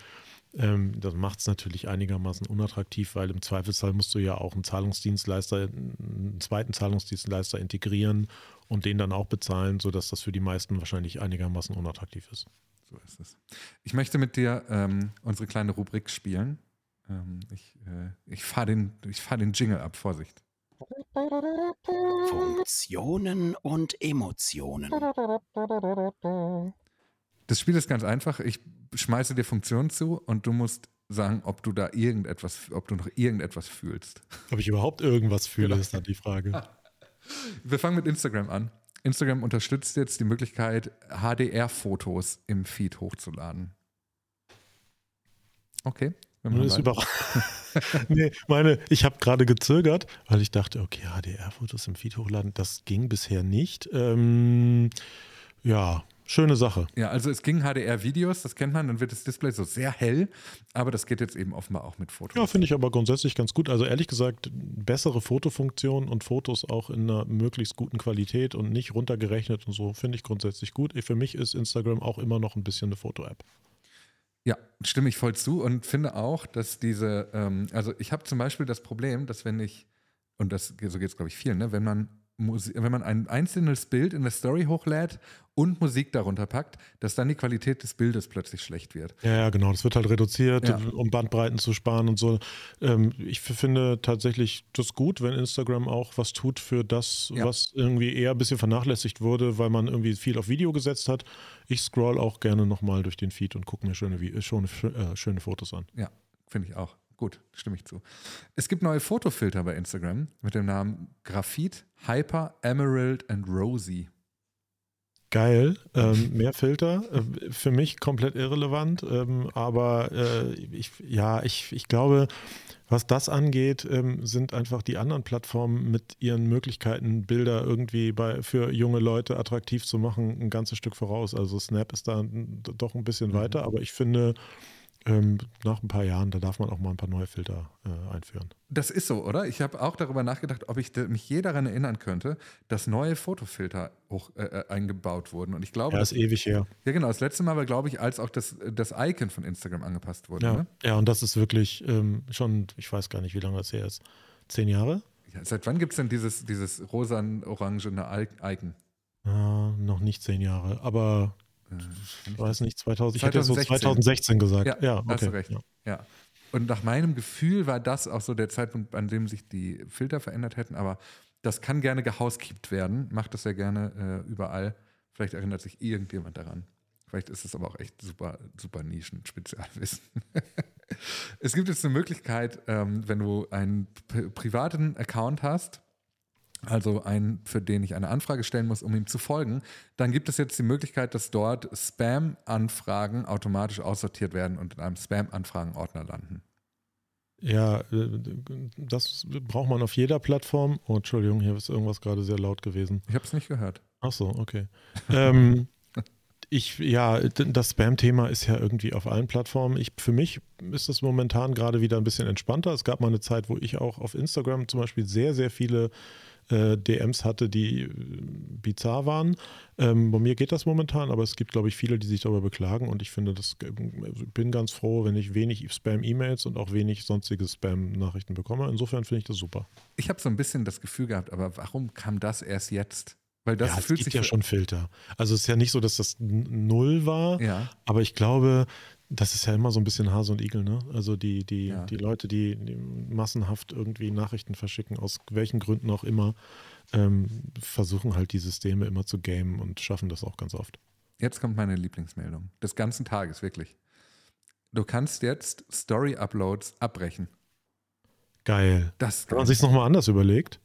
ähm, das macht es natürlich einigermaßen unattraktiv, weil im Zweifelsfall musst du ja auch einen Zahlungsdienstleister, einen zweiten Zahlungsdienstleister integrieren und den dann auch bezahlen, sodass das für die meisten wahrscheinlich einigermaßen unattraktiv ist. So ist es. Ich möchte mit dir ähm, unsere kleine Rubrik spielen. Ähm, ich äh, ich fahre den, fahr den Jingle ab, Vorsicht. Funktionen und Emotionen. Das Spiel ist ganz einfach. Ich schmeiße dir Funktionen zu und du musst sagen, ob du da irgendetwas, ob du noch irgendetwas fühlst. Ob ich überhaupt irgendwas fühle, genau. ist dann die Frage. Wir fangen mit Instagram an. Instagram unterstützt jetzt die Möglichkeit, HDR-Fotos im Feed hochzuladen. Okay. Das ist überraschend. nee, meine, ich habe gerade gezögert, weil ich dachte, okay, HDR-Fotos im Feed hochladen, das ging bisher nicht. Ähm, ja, Schöne Sache. Ja, also es ging HDR-Videos, das kennt man, dann wird das Display so sehr hell, aber das geht jetzt eben offenbar auch mit Fotos. Ja, finde ich aber grundsätzlich ganz gut. Also ehrlich gesagt, bessere Fotofunktion und Fotos auch in einer möglichst guten Qualität und nicht runtergerechnet und so, finde ich grundsätzlich gut. Für mich ist Instagram auch immer noch ein bisschen eine Foto-App. Ja, stimme ich voll zu und finde auch, dass diese, ähm, also ich habe zum Beispiel das Problem, dass wenn ich, und das so geht es glaube ich vielen, ne, wenn man Musik, wenn man ein einzelnes Bild in der Story hochlädt und Musik darunter packt, dass dann die Qualität des Bildes plötzlich schlecht wird. Ja, genau. Das wird halt reduziert, ja. um Bandbreiten zu sparen und so. Ähm, ich finde tatsächlich das gut, wenn Instagram auch was tut für das, ja. was irgendwie eher ein bisschen vernachlässigt wurde, weil man irgendwie viel auf Video gesetzt hat. Ich scroll auch gerne nochmal durch den Feed und gucke mir schöne, schöne, äh, schöne Fotos an. Ja, finde ich auch. Gut, stimme ich zu. Es gibt neue Fotofilter bei Instagram mit dem Namen Graphit, Hyper, Emerald und Rosy. Geil, ähm, mehr Filter. Äh, für mich komplett irrelevant, ähm, aber äh, ich, ja, ich, ich glaube, was das angeht, ähm, sind einfach die anderen Plattformen mit ihren Möglichkeiten, Bilder irgendwie bei, für junge Leute attraktiv zu machen, ein ganzes Stück voraus. Also Snap ist da doch ein bisschen mhm. weiter, aber ich finde, ähm, nach ein paar Jahren, da darf man auch mal ein paar neue Filter äh, einführen. Das ist so, oder? Ich habe auch darüber nachgedacht, ob ich mich je daran erinnern könnte, dass neue Fotofilter hoch, äh, äh, eingebaut wurden. Und ich glaube, Ja, ist ewig her. ja genau, das letzte Mal war, glaube ich, als auch das, das Icon von Instagram angepasst wurde. Ja, Ne? ja und das ist wirklich ähm, schon, ich weiß gar nicht, wie lange das her ist. Zehn Jahre? Ja, seit wann gibt es denn dieses, dieses rosan-orangene Icon? Ah, noch nicht zehn Jahre, aber ich weiß nicht, 2000, ich hätte so 2016. 2016 gesagt. Ja, Ja, hast okay. du recht. Ja. Ja. Und nach meinem Gefühl war das auch so der Zeitpunkt, an dem sich die Filter verändert hätten. Aber das kann gerne gehousekeept werden. Macht das ja gerne äh, überall. Vielleicht erinnert sich irgendjemand daran. Vielleicht ist es aber auch echt super, super Nischen-Spezialwissen. es gibt jetzt eine Möglichkeit, ähm, wenn du einen pri- privaten Account hast, also einen, für den ich eine Anfrage stellen muss, um ihm zu folgen, dann gibt es jetzt die Möglichkeit, dass dort Spam-Anfragen automatisch aussortiert werden und in einem Spam-Anfragen-Ordner landen. Ja, äh, das braucht man auf jeder Plattform. Oh, Entschuldigung, hier ist irgendwas gerade sehr laut gewesen. Ich habe es nicht gehört. Ach so, okay. ähm, ich, ja, das Spam-Thema ist ja irgendwie auf allen Plattformen. Ich, für mich ist das momentan gerade wieder ein bisschen entspannter. Es gab mal eine Zeit, wo ich auch auf Instagram zum Beispiel sehr, sehr viele äh, DMs hatte, die äh, bizarr waren. Ähm, bei mir geht das momentan, aber es gibt, glaube ich, viele, die sich darüber beklagen und ich finde, das äh, bin ganz froh, wenn ich wenig Spam-E-Mails und auch wenig sonstige Spam-Nachrichten bekomme. Insofern finde ich das super. Ich habe so ein bisschen das Gefühl gehabt, aber warum kam das erst jetzt? Weil das ja, es fühlt gibt sich ja schon Filter. Also es ist ja nicht so, dass das null war, Ja, aber ich glaube, das ist ja immer so ein bisschen Hase und Igel, ne? Also die, die, Ja. die Leute, die, die massenhaft irgendwie Nachrichten verschicken, aus welchen Gründen auch immer, ähm, versuchen halt die Systeme immer zu gamen und schaffen das auch ganz oft. jetzt kommt meine Lieblingsmeldung des ganzen Tages, wirklich. Du kannst jetzt Story-Uploads abbrechen. Geil. Das Wenn man sich nochmal anders überlegt,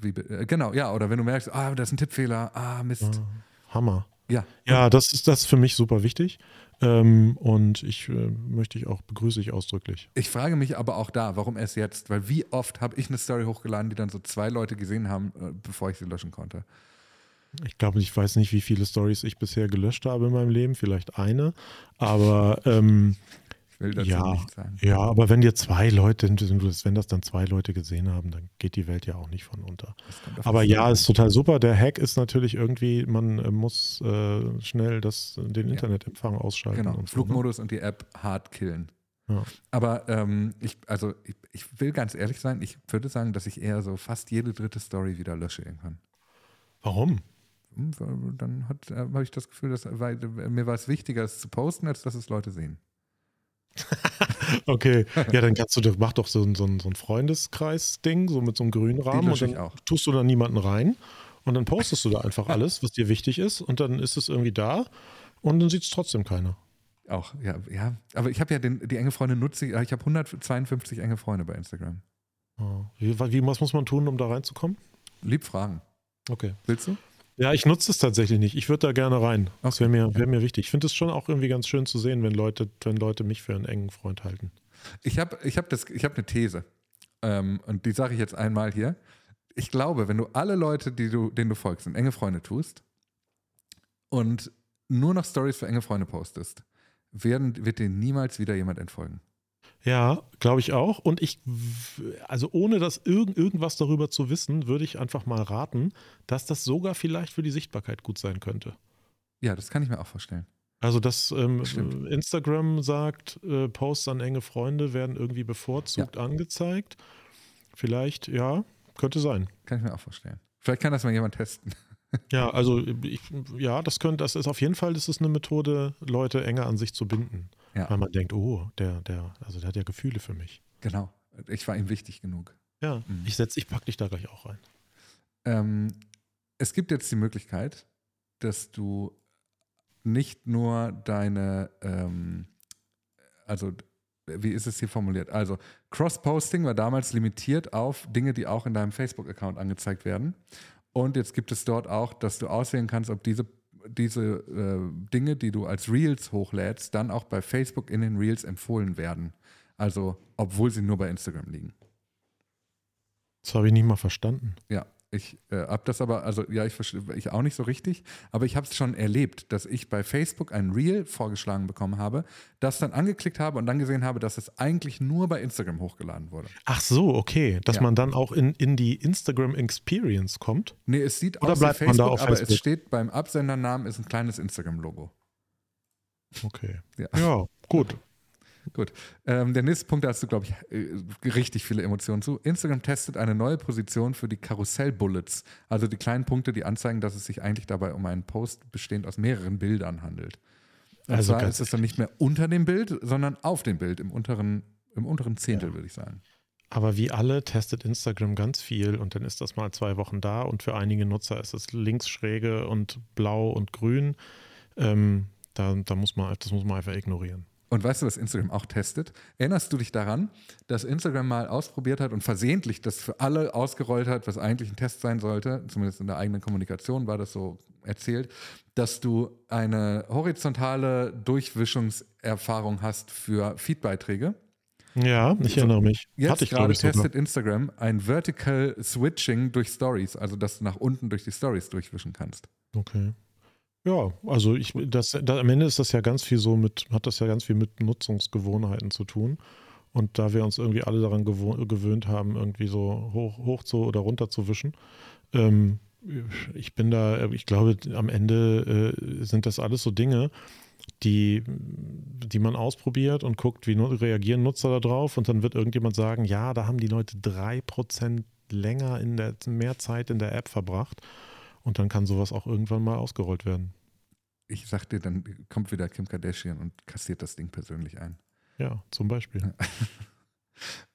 wie, äh, genau, ja, oder wenn du merkst, ah, das ist ein Tippfehler, ah, Mist. Hammer. Ja, Ja, das ist das ist für mich super wichtig. Ähm, und ich äh, möchte ich auch, begrüße ich ausdrücklich. Ich frage mich aber auch da, warum erst jetzt? Weil wie oft habe ich eine Story hochgeladen, die dann so zwei Leute gesehen haben, äh, bevor ich sie löschen konnte? Ich glaube, ich weiß nicht, wie viele Stories ich bisher gelöscht habe in meinem Leben, vielleicht eine. Aber ähm, Ich will dazu ja, nichts sagen. ja, aber wenn dir zwei Leute, wenn das dann zwei Leute gesehen haben, dann geht die Welt ja auch nicht von unter. Aber ja, ist total super. Der Hack ist natürlich irgendwie, man äh, muss äh, schnell das, den Internetempfang ausschalten. Genau, und so, ne? Flugmodus und die App hart killen. Ja. Aber ähm, ich, also ich, ich will ganz ehrlich sein, ich würde sagen, dass ich eher so fast jede dritte Story wieder lösche irgendwann. Warum? Hm, Dann äh, habe ich das Gefühl, dass weil, mir war es wichtiger, es zu posten, als dass es Leute sehen. Okay, ja, dann kannst du, doch- mach doch so ein, so so ein Freundeskreis-Ding, so mit so einem grünen Rahmen und dann auch. tust du da niemanden rein und dann postest du da einfach alles, was dir wichtig ist und dann ist es irgendwie da und dann sieht es trotzdem keiner. Auch, ja, ja. Aber ich habe ja den, die enge Freunde nutze ich, ich habe 152 enge Freunde bei Instagram. Oh. Wie, was muss man tun, um da reinzukommen? Lieb fragen. Okay. Willst du? Ja, ich nutze es tatsächlich nicht. Ich würde da gerne rein. Das Okay. wäre mir, wär mir wichtig. Ich finde es schon auch irgendwie ganz schön zu sehen, wenn Leute, wenn Leute mich für einen engen Freund halten. Ich habe ich hab das- ich hab eine These. Ähm, und die sage ich jetzt einmal hier. Ich glaube, wenn du alle Leute, die du, denen du folgst, in enge Freunde tust und nur noch Stories für enge Freunde postest, werden, wird dir niemals wieder jemand entfolgen. Ja, glaube ich auch. Und ich, also ohne das irgend, irgendwas darüber zu wissen, würde ich einfach mal raten, dass das sogar vielleicht für die Sichtbarkeit gut sein könnte. Ja, das kann ich mir auch vorstellen. Also, dass ähm. Instagram sagt, äh, Posts an enge Freunde werden irgendwie bevorzugt angezeigt. Vielleicht, ja, könnte sein. Kann ich mir auch vorstellen. Vielleicht kann das mal jemand testen. Ja, also ich, ja, das könnte, das ist auf jeden Fall, das ist eine Methode, Leute enger an sich zu binden. Ja. Weil man denkt, oh, der, der, also der hat ja Gefühle für mich. Genau. Ich war ihm wichtig genug. Ja, Mhm. ich setz, ich pack dich da gleich auch rein. Ähm, es gibt jetzt die Möglichkeit, dass du nicht nur deine, ähm, also wie ist es hier formuliert? Also Cross-Posting war damals limitiert auf Dinge, die auch in deinem Facebook-Account angezeigt werden. Und jetzt gibt es dort auch, dass du auswählen kannst, ob diese, diese äh, Dinge, die du als Reels hochlädst, dann auch bei Facebook in den Reels empfohlen werden. Also obwohl sie nur bei Instagram liegen. Das habe ich nicht mal verstanden. Ja, Ich äh, habe das aber, also ja, ich verstehe ich auch nicht so richtig, aber ich habe es schon erlebt, dass ich bei Facebook ein Reel vorgeschlagen bekommen habe, das dann angeklickt habe und dann gesehen habe, dass es eigentlich nur bei Instagram hochgeladen wurde. Ach so, okay. Dass Ja. man dann auch in, in die Instagram Experience kommt. Nee, es sieht Oder aus wie bleibt man da Facebook, auf aber es Facebook? steht beim Absendernamen ist ein kleines Instagram-Logo. Okay. Ja. Ja, gut. Gut. Ähm, der nächste Punkt, da hast du, glaube ich, äh, richtig viele Emotionen zu. Instagram testet eine neue Position für die Karussell-Bullets, also die kleinen Punkte, die anzeigen, dass es sich eigentlich dabei um einen Post bestehend aus mehreren Bildern handelt. Und Also zwar ist es dann nicht mehr unter dem Bild, sondern auf dem Bild, im unteren, im unteren Zehntel, würde ich sagen. Aber wie alle testet Instagram ganz viel und dann ist das mal zwei Wochen da und für einige Nutzer ist es links schräge und blau und grün. Ähm, da, da muss man, das muss man einfach ignorieren. Und weißt du, was Instagram auch testet? Erinnerst du dich daran, dass Instagram mal ausprobiert hat und versehentlich das für alle ausgerollt hat, was eigentlich ein Test sein sollte, zumindest in der eigenen Kommunikation war das so erzählt, dass du eine horizontale Durchwischungserfahrung hast für Feedbeiträge. Ja, ich erinnere mich. Jetzt Hatte ich, gerade ich, sogar. testet Instagram ein Vertical Switching durch Stories, also dass du nach unten durch die Stories durchwischen kannst. Okay. Ja, also ich, das, da, am Ende ist das ja ganz viel so mit, hat das ja ganz viel mit Nutzungsgewohnheiten zu tun. Und da wir uns irgendwie alle daran gewöhnt haben, irgendwie so hoch, hoch zu oder runter zu wischen, ähm, ich bin da, ich glaube, am Ende äh, sind das alles so Dinge, die, die man ausprobiert und guckt, wie reagieren Nutzer da drauf. Und dann wird irgendjemand sagen, ja, da haben die Leute drei Prozent länger in der, mehr Zeit in der App verbracht und dann kann sowas auch irgendwann mal ausgerollt werden. Ich sag dir, dann kommt wieder Kim Kardashian und kassiert das Ding persönlich ein. Ja, zum Beispiel.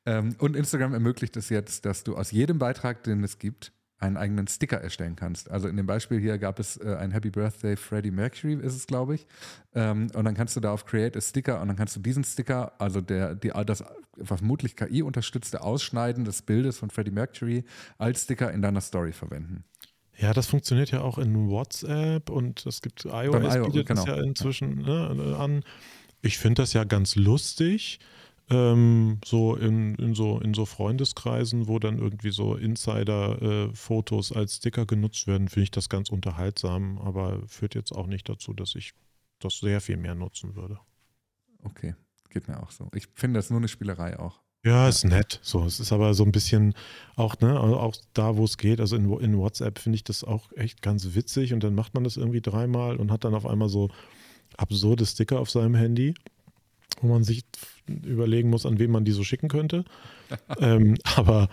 Ähm, und Instagram ermöglicht es jetzt, dass du aus jedem Beitrag, den es gibt, einen eigenen Sticker erstellen kannst. Also in dem Beispiel hier gab es äh, ein Happy Birthday Freddie Mercury, ist es, glaube ich. Ähm, und dann kannst du da auf Create a Sticker und dann kannst du diesen Sticker, also der, die, das vermutlich KI unterstützte Ausschneiden des Bildes von Freddie Mercury als Sticker in deiner Story verwenden. Ja, das funktioniert ja auch in WhatsApp und es gibt iOS iOS, bietet das genau. ja inzwischen ne, an. Ich finde das ja ganz lustig. Ähm, so, in, in so in so Freundeskreisen, wo dann irgendwie so Insider-Fotos als Sticker genutzt werden, finde ich das ganz unterhaltsam, aber führt jetzt auch nicht dazu, dass ich das sehr viel mehr nutzen würde. Okay, geht mir auch so. Ich finde das nur eine Spielerei auch. Ja, ist nett. So, es ist aber so ein bisschen auch, ne, also auch da, wo es geht. Also in, in WhatsApp finde ich das auch echt ganz witzig und dann macht man das irgendwie dreimal und hat dann auf einmal so absurde Sticker auf seinem Handy, wo man sich überlegen muss, an wen man die so schicken könnte. ähm, aber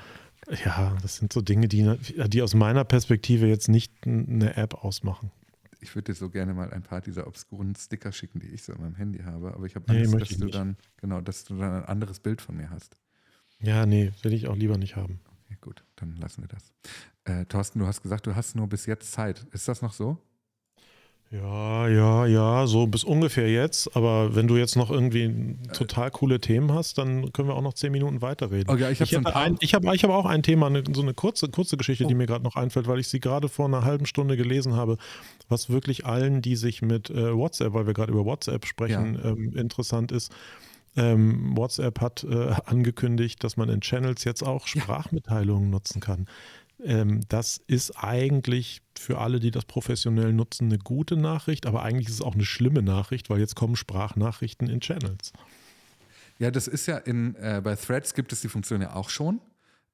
ja, das sind so Dinge, die, die aus meiner Perspektive jetzt nicht eine App ausmachen. Ich würde dir so gerne mal ein paar dieser obskuren Sticker schicken, die ich so in meinem Handy habe, aber ich habe Nee, Angst, möchte dass du nicht. dann, genau, dass du dann ein anderes Bild von mir hast. Ja, nee, will ich auch lieber nicht haben. Okay, gut, dann lassen wir das. Äh, Thorsten, du hast gesagt, du hast nur bis jetzt Zeit. Ist das noch so? Ja, ja, ja, so bis ungefähr jetzt. Aber wenn du jetzt noch irgendwie total coole Themen hast, dann können wir auch noch zehn Minuten weiterreden. Okay, ich habe Ich ein ich hab, ich hab auch ein Thema, eine, so eine kurze, kurze Geschichte, die mir gerade noch einfällt, weil ich sie gerade vor einer halben Stunde gelesen habe, was wirklich allen, die sich mit äh, WhatsApp, weil wir gerade über WhatsApp sprechen, ähm, interessant ist. Ähm, WhatsApp hat äh, angekündigt, dass man in Channels jetzt auch Sprachmitteilungen nutzen kann. Ähm, das ist eigentlich für alle, die das professionell nutzen, eine gute Nachricht, aber eigentlich ist es auch eine schlimme Nachricht, weil jetzt kommen Sprachnachrichten in Channels. Ja, das ist ja in, äh, bei Threads gibt es die Funktion ja auch schon.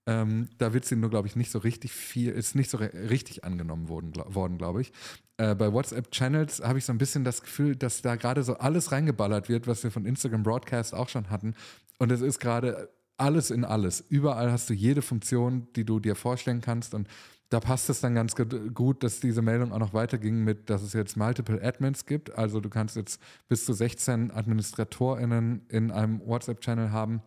Ähm, da wird sie nur, glaube ich, nicht so richtig viel, ist nicht so richtig angenommen worden, glaub, worden, glaube ich. Äh, bei WhatsApp-Channels habe ich so ein bisschen das Gefühl, dass da gerade so alles reingeballert wird, was wir von Instagram Broadcast auch schon hatten. Und es ist gerade alles in alles. Überall hast du jede Funktion, die du dir vorstellen kannst. Und da passt es dann ganz gut, dass diese Meldung auch noch weiterging mit, dass es jetzt Multiple Admins gibt. Also du kannst jetzt bis zu 16 AdministratorInnen in einem WhatsApp-Channel haben.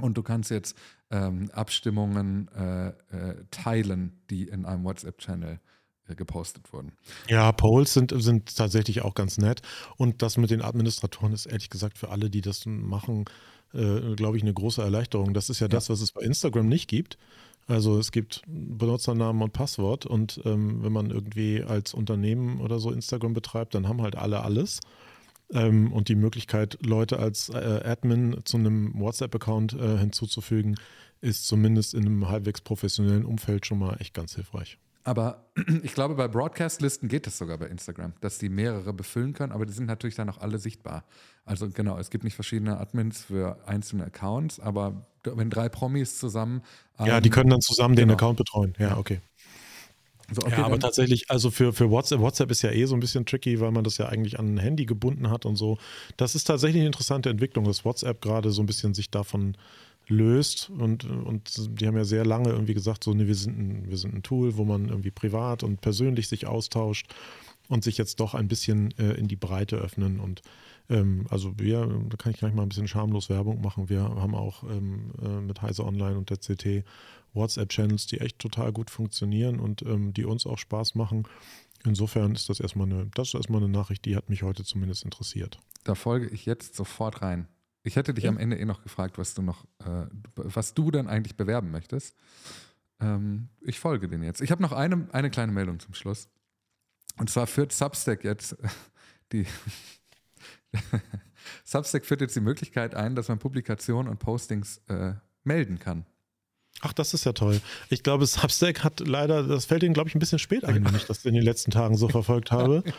Und du kannst jetzt ähm, Abstimmungen äh, äh, teilen, die in einem WhatsApp-Channel äh, gepostet wurden. Ja, Polls sind, sind tatsächlich auch ganz nett. Und das mit den Administratoren ist ehrlich gesagt für alle, die das machen, äh, glaube ich, eine große Erleichterung. Das ist ja, das, was es bei Instagram nicht gibt. Also es gibt Benutzernamen und Passwort und ähm, wenn man irgendwie als Unternehmen oder so Instagram betreibt, dann haben halt alle alles. ähm, und die Möglichkeit, Leute als äh, Admin zu einem WhatsApp-Account äh, hinzuzufügen, ist zumindest in einem halbwegs professionellen Umfeld schon mal echt ganz hilfreich. Aber ich glaube, bei Broadcast-Listen geht es sogar bei Instagram, dass die mehrere befüllen können, aber die sind natürlich dann auch alle sichtbar. Also genau, es gibt nicht verschiedene Admins für einzelne Accounts, aber wenn drei Promis zusammen. Ja, die können dann zusammen genau. den Account betreuen. Ja, okay. So, okay, ja, aber tatsächlich, also für, für WhatsApp, WhatsApp ist ja eh so ein bisschen tricky, weil man das ja eigentlich an ein Handy gebunden hat und so. Das ist tatsächlich eine interessante Entwicklung, dass WhatsApp gerade so ein bisschen sich davon löst und, und die haben ja sehr lange irgendwie gesagt, so, nee, wir sind, ein, wir sind ein Tool, wo man irgendwie privat und persönlich sich austauscht und sich jetzt doch ein bisschen äh, in die Breite öffnen und ähm, also wir, da kann ich gleich mal ein bisschen schamlos Werbung machen. Wir haben auch ähm, äh, mit Heise Online und der CT WhatsApp-Channels, die echt total gut funktionieren und ähm, die uns auch Spaß machen. Insofern ist das erstmal eine, das ist erstmal eine Nachricht, die hat mich heute zumindest interessiert. Da folge ich jetzt sofort rein. Ich hätte dich ja. am Ende eh noch gefragt, was du noch, äh, was du dann eigentlich bewerben möchtest. Ähm, ich folge den jetzt. Ich habe noch eine, eine kleine Meldung zum Schluss. Und zwar führt Substack jetzt die Substack führt jetzt die Möglichkeit ein, dass man Publikationen und Postings äh, melden kann. Ach, das ist ja toll. Ich glaube, Substack hat leider, das fällt Ihnen, glaube ich, ein bisschen spät ein, wenn ich das in den letzten Tagen so verfolgt habe.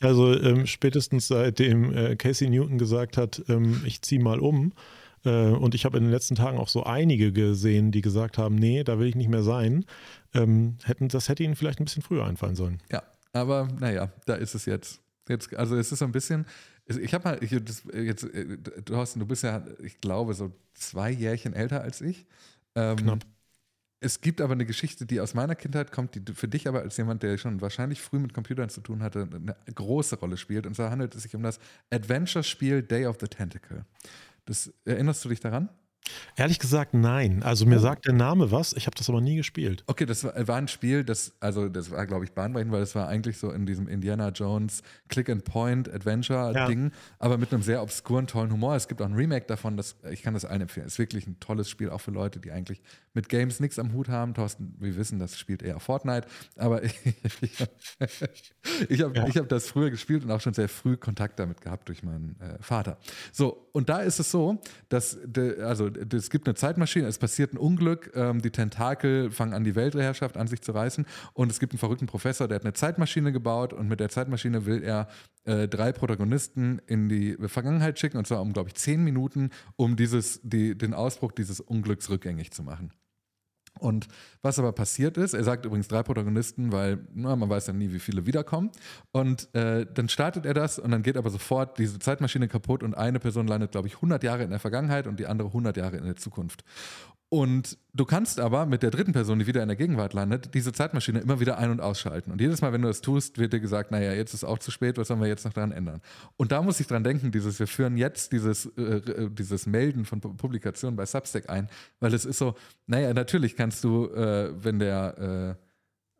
Also ähm, spätestens seitdem äh, Casey Newton gesagt hat, ähm, ich ziehe mal um. Äh, und ich habe in den letzten Tagen auch so einige gesehen, die gesagt haben, nee, da will ich nicht mehr sein. Ähm, hätten, das hätte Ihnen vielleicht ein bisschen früher einfallen sollen. Ja, aber naja, da ist es jetzt. jetzt also es ist so ein bisschen, ich habe mal, ich, das, jetzt, äh, Thorsten, du bist ja, ich glaube, so zwei Jährchen älter als ich. Ähm, Knapp. Es gibt aber eine Geschichte, die aus meiner Kindheit kommt, die für dich aber als jemand, der schon wahrscheinlich früh mit Computern zu tun hatte, eine große Rolle spielt. Und zwar handelt es sich um das Adventure-Spiel Day of the Tentacle. Das, erinnerst du dich daran? Ehrlich gesagt, nein. Also mir oh. sagt der Name was, ich habe das aber nie gespielt. Okay, das war, war ein Spiel, das, also das war, glaube ich, bahnbrechend, weil es war eigentlich so in diesem Indiana Jones Click-and-Point-Adventure-Ding, ja. aber mit einem sehr obskuren, tollen Humor. Es gibt auch ein Remake davon, das, ich kann das allen empfehlen. Es ist wirklich ein tolles Spiel, auch für Leute, die eigentlich mit Games nichts am Hut haben. Thorsten, wir wissen, das spielt eher Fortnite, aber ich, ich habe ja. hab das früher gespielt und auch schon sehr früh Kontakt damit gehabt durch meinen äh, Vater. So, und da ist es so, dass, de, also es gibt eine Zeitmaschine, es passiert ein Unglück, ähm, die Tentakel fangen an, die Weltherrschaft an sich zu reißen und es gibt einen verrückten Professor, der hat eine Zeitmaschine gebaut und mit der Zeitmaschine will er äh, drei Protagonisten in die Vergangenheit schicken und zwar um, glaube ich, zehn Minuten, um dieses, die, den Ausbruch dieses Unglücks rückgängig zu machen. Und was aber passiert ist, er sagt übrigens drei Protagonisten, weil na, man weiß ja nie, wie viele wiederkommen. Und äh, dann startet er das und dann geht aber sofort diese Zeitmaschine kaputt und eine Person landet, glaube ich, 100 Jahre in der Vergangenheit und die andere 100 Jahre in der Zukunft. Und du kannst aber mit der dritten Person, die wieder in der Gegenwart landet, diese Zeitmaschine immer wieder ein- und ausschalten. Und jedes Mal, wenn du das tust, wird dir gesagt, naja, jetzt ist auch zu spät, was sollen wir jetzt noch daran ändern? Und da muss ich dran denken, dieses, wir führen jetzt dieses, äh, äh dieses Melden von Publikationen bei Substack ein, weil es ist so, naja, natürlich kannst du, äh, wenn der äh,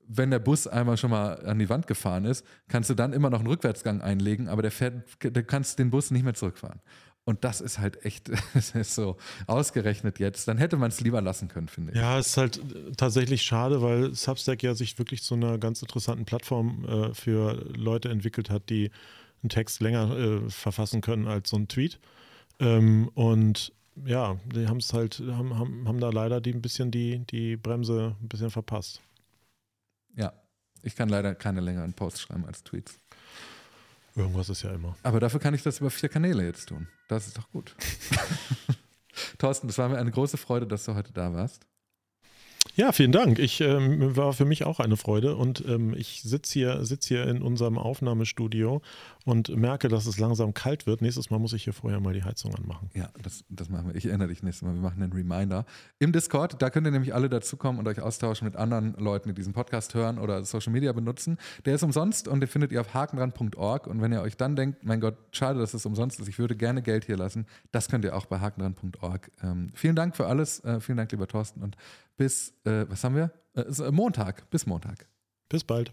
wenn der Bus einmal schon mal an die Wand gefahren ist, kannst du dann immer noch einen Rückwärtsgang einlegen, aber der fährt, du kannst den Bus nicht mehr zurückfahren. Und das ist halt echt, das ist so ausgerechnet jetzt. Dann hätte man es lieber lassen können, finde ich. Ja, es ist halt äh, tatsächlich schade, weil Substack ja sich wirklich zu einer ganz interessanten Plattform äh, für Leute entwickelt hat, die einen Text länger äh, verfassen können als so ein Tweet. Ähm, und ja, die haben es halt, haben, haben, haben da leider die ein bisschen die, die Bremse ein bisschen verpasst. Ja, ich kann leider keine längeren Posts schreiben als Tweets. Irgendwas ist ja immer. Aber dafür kann ich das über vier Kanäle jetzt tun. Das ist doch gut. Thorsten, das war mir eine große Freude, dass du heute da warst. Ja, vielen Dank. Ich ähm, war für mich auch eine Freude und ähm, ich sitze hier, sitz hier in unserem Aufnahmestudio und merke, dass es langsam kalt wird. Nächstes Mal muss ich hier vorher mal die Heizung anmachen. Ja, das, das machen wir. Ich erinnere dich nächstes Mal. Wir machen einen Reminder im Discord. Da könnt ihr nämlich alle dazukommen und euch austauschen mit anderen Leuten, die diesen Podcast hören oder Social Media benutzen. Der ist umsonst und den findet ihr auf hakendran.org. Und wenn ihr euch dann denkt, mein Gott, schade, dass es umsonst ist, ich würde gerne Geld hier lassen, das könnt ihr auch bei hakendran.org. Ähm, vielen Dank für alles. Äh, vielen Dank, lieber Thorsten. Und bis, äh, was haben wir? Äh, Montag. Bis Montag. Bis bald.